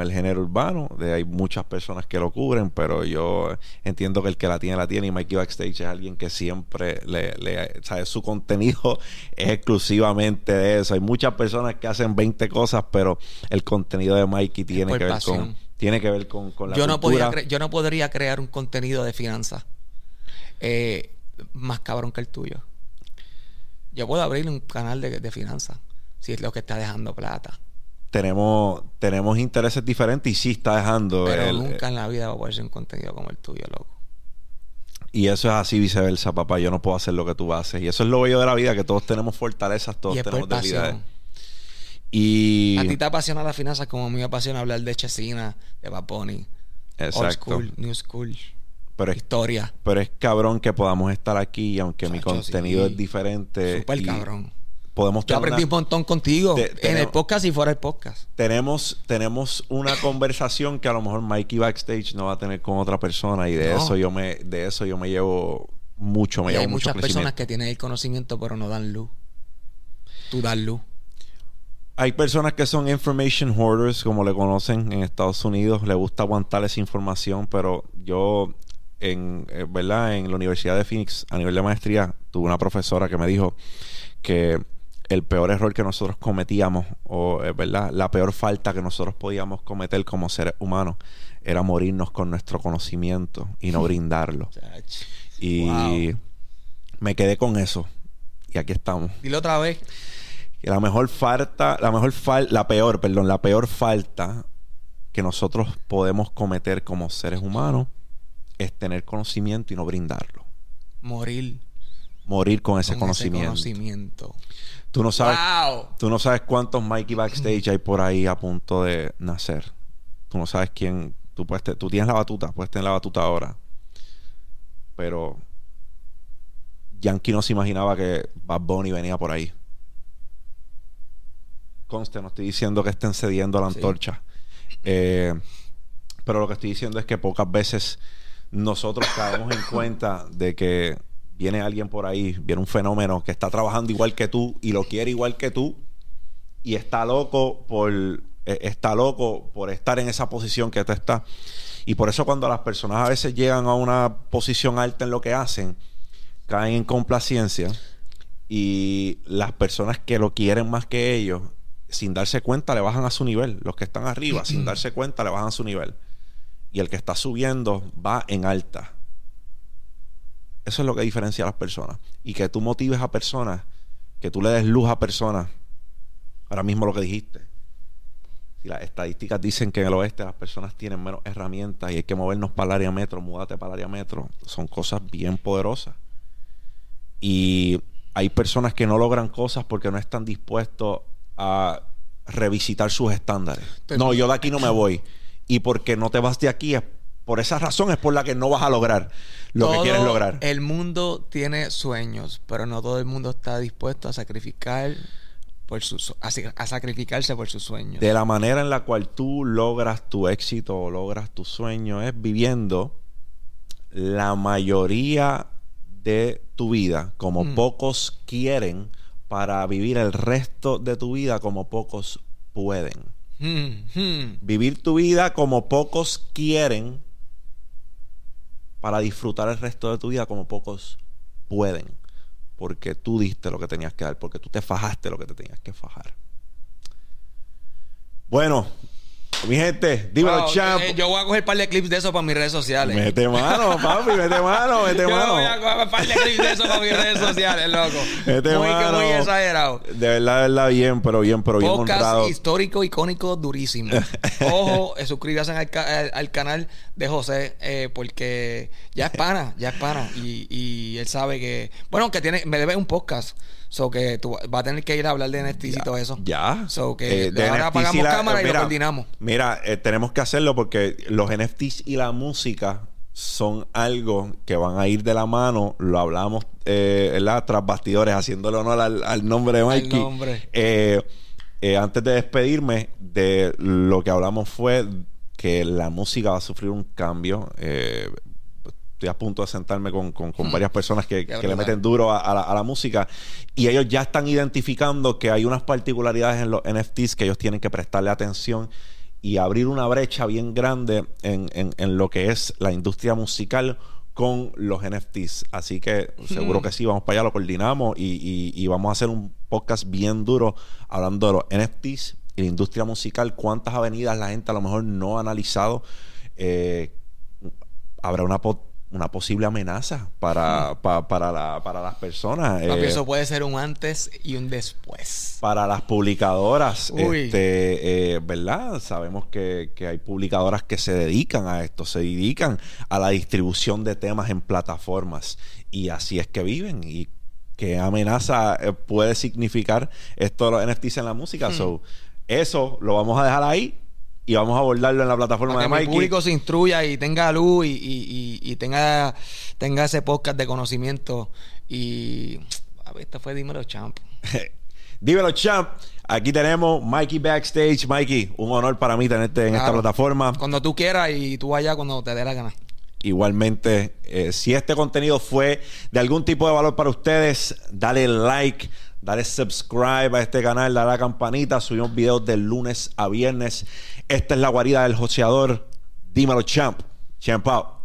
el género urbano. De, hay muchas personas que lo cubren, pero yo entiendo que el que la tiene, la tiene. Y Mikey Backstage es alguien que siempre le, le ¿sabes? Su contenido es exclusivamente de eso. Hay muchas personas que hacen 20 cosas, pero el contenido de Mikey tiene que ver con tiene que ver con, la yo no yo no podría crear un contenido de finanzas eh, más cabrón que el tuyo. Yo puedo abrir un canal de, finanzas si es lo que está dejando plata. Tenemos, tenemos intereses diferentes y sí está dejando. Pero nunca en la vida va a poder ser un contenido como el tuyo, loco. Y eso es así viceversa, papá. Yo no puedo hacer lo que tú haces. Y eso es lo bello de la vida, que todos tenemos fortalezas, todos tenemos debilidades. Y... A ti te apasiona las finanzas como a mí me apasiona hablar de Chesina, de Vaponi. Exacto. Old school, new school pero historia. pero es cabrón que podamos estar aquí, aunque mi contenido es diferente. Súper cabrón. Podemos Yo aprendí un montón contigo en el podcast y fuera del podcast. Tenemos, tenemos una conversación que a lo mejor Mikey backstage no va a tener con otra persona y de eso yo me, de eso yo me llevo mucho, me y hay muchas personas que tienen el conocimiento pero no dan luz. Tú das luz. Hay personas que son information hoarders, como le conocen en Estados Unidos. Le gusta aguantar esa información, pero yo en, eh, ¿verdad? en la Universidad de Phoenix, a nivel de maestría, tuve una profesora que me dijo que el peor error que nosotros cometíamos, o eh, ¿verdad? la peor falta que nosotros podíamos cometer como seres humanos, era morirnos con nuestro conocimiento y no brindarlo. y me quedé con eso. Y aquí estamos. Dilo otra vez. Y la mejor falta, la mejor falta, la peor, perdón, la peor falta que nosotros podemos cometer como seres humanos es tener conocimiento y no brindarlo. Morir. Morir con ese conocimiento. Tú no sabes, tú no sabes cuántos Mikey backstage hay por ahí a punto de nacer. Tú no sabes quién. Tú, puedes tú tienes la batuta, puedes tener la batuta ahora. Pero Yankee no se imaginaba que Bad Bunny venía por ahí. Conste, no estoy diciendo que estén cediendo a la antorcha. Eh, pero lo que estoy diciendo es que pocas veces nosotros caemos en cuenta de que viene alguien por ahí, viene un fenómeno que está trabajando igual que tú y lo quiere igual que tú y está loco por eh, está loco por estar en esa posición que tú estás. Y por eso cuando las personas a veces llegan a una posición alta en lo que hacen, caen en complacencia y las personas que lo quieren más que ellos, sin darse cuenta, le bajan a su nivel. Los que están arriba, sin darse cuenta, le bajan a su nivel. Y el que está subiendo va en alta. Eso es lo que diferencia a las personas. Y que tú motives a personas, que tú le des luz a personas. Ahora mismo lo que dijiste si las estadísticas dicen que en el oeste las personas tienen menos herramientas y hay que movernos para el área metro, múdate para el área metro, son cosas bien poderosas. Y hay personas que no logran cosas porque no están dispuestos a revisitar sus estándares. no, yo de aquí no me voy. Y porque no te vas de aquí, es por esa razón es por la que no vas a lograr lo que quieres lograr. El mundo tiene sueños, pero no todo el mundo está dispuesto a sacrificar a, sacrificarse por sus sueños. De la manera en la cual tú logras tu éxito o logras tu sueño es viviendo la mayoría de tu vida como mm. pocos quieren para vivir el resto de tu vida como pocos pueden. Mm, mm. Vivir tu vida como pocos quieren para disfrutar el resto de tu vida como pocos pueden porque tú diste lo que tenías que dar, porque tú te fajaste lo que te tenías que fajar. Bueno, mi gente, dímelo, champ. Eh, yo voy a coger un par de clips de eso para mis redes sociales. Mete mano, papi, mete mano, mete mano. Yo voy a coger un par de clips de eso para mis redes sociales, loco. Mete muy, mano. muy exagerado. De verdad, de verdad, bien, pero bien, pero bien Podcast histórico, icónico, durísimo. Ojo, eh, suscríbase al, al, canal de José, eh, porque ya es pana, ya es pana. Y, y él sabe que... Bueno, que tiene... Me debe un podcast. So que tú vas a tener que ir a hablar de NFTs y todo eso. Ya. So que eh, ahora apagamos cámara y lo coordinamos. Mira, eh, tenemos que hacerlo porque los NFTs y la música son algo que van a ir de la mano. Lo hablamos, eh, Tras bastidores, haciéndole honor al, nombre de Mikey. nombre. Eh, antes de despedirme, de lo que hablamos fue que la música va a sufrir un cambio estoy a punto de sentarme con, hmm. varias personas que, le meten duro a, la, música y ellos ya están identificando que hay unas particularidades en los NFTs que ellos tienen que prestarle atención y abrir una brecha bien grande en, lo que es la industria musical con los NFTs. Así que seguro hmm. que sí, vamos para allá, lo coordinamos y, vamos a hacer un podcast bien duro hablando de los NFTs y la industria musical, cuántas avenidas la gente a lo mejor no ha analizado. Eh, habrá una una posible amenaza para, para, las personas. Eh, eso puede ser un antes y un después. Para las publicadoras, este, eh, ¿verdad? Sabemos que, hay publicadoras que se dedican a esto, se dedican a la distribución de temas en plataformas y así es que viven. Y qué amenaza eh, puede significar esto de los NFTs en la música. Hmm. So, eso lo vamos a dejar ahí y vamos a abordarlo en la plataforma Para de que el público se instruya y tenga luz y, tenga, tenga ese podcast de conocimiento. Y a ver, esto fue Dímelo Champ. Dímelo Champ. Aquí tenemos Mikey Backstage. Mikey, un honor para mí tenerte en esta plataforma. Cuando tú quieras y tú vayas cuando te dé la gana. Igualmente, eh, si este contenido fue de algún tipo de valor para ustedes, dale like, dale subscribe a este canal, dale a la campanita. Subimos videos de lunes a viernes. Esta es la guarida del joseador. Dímelo, champ. Champ out.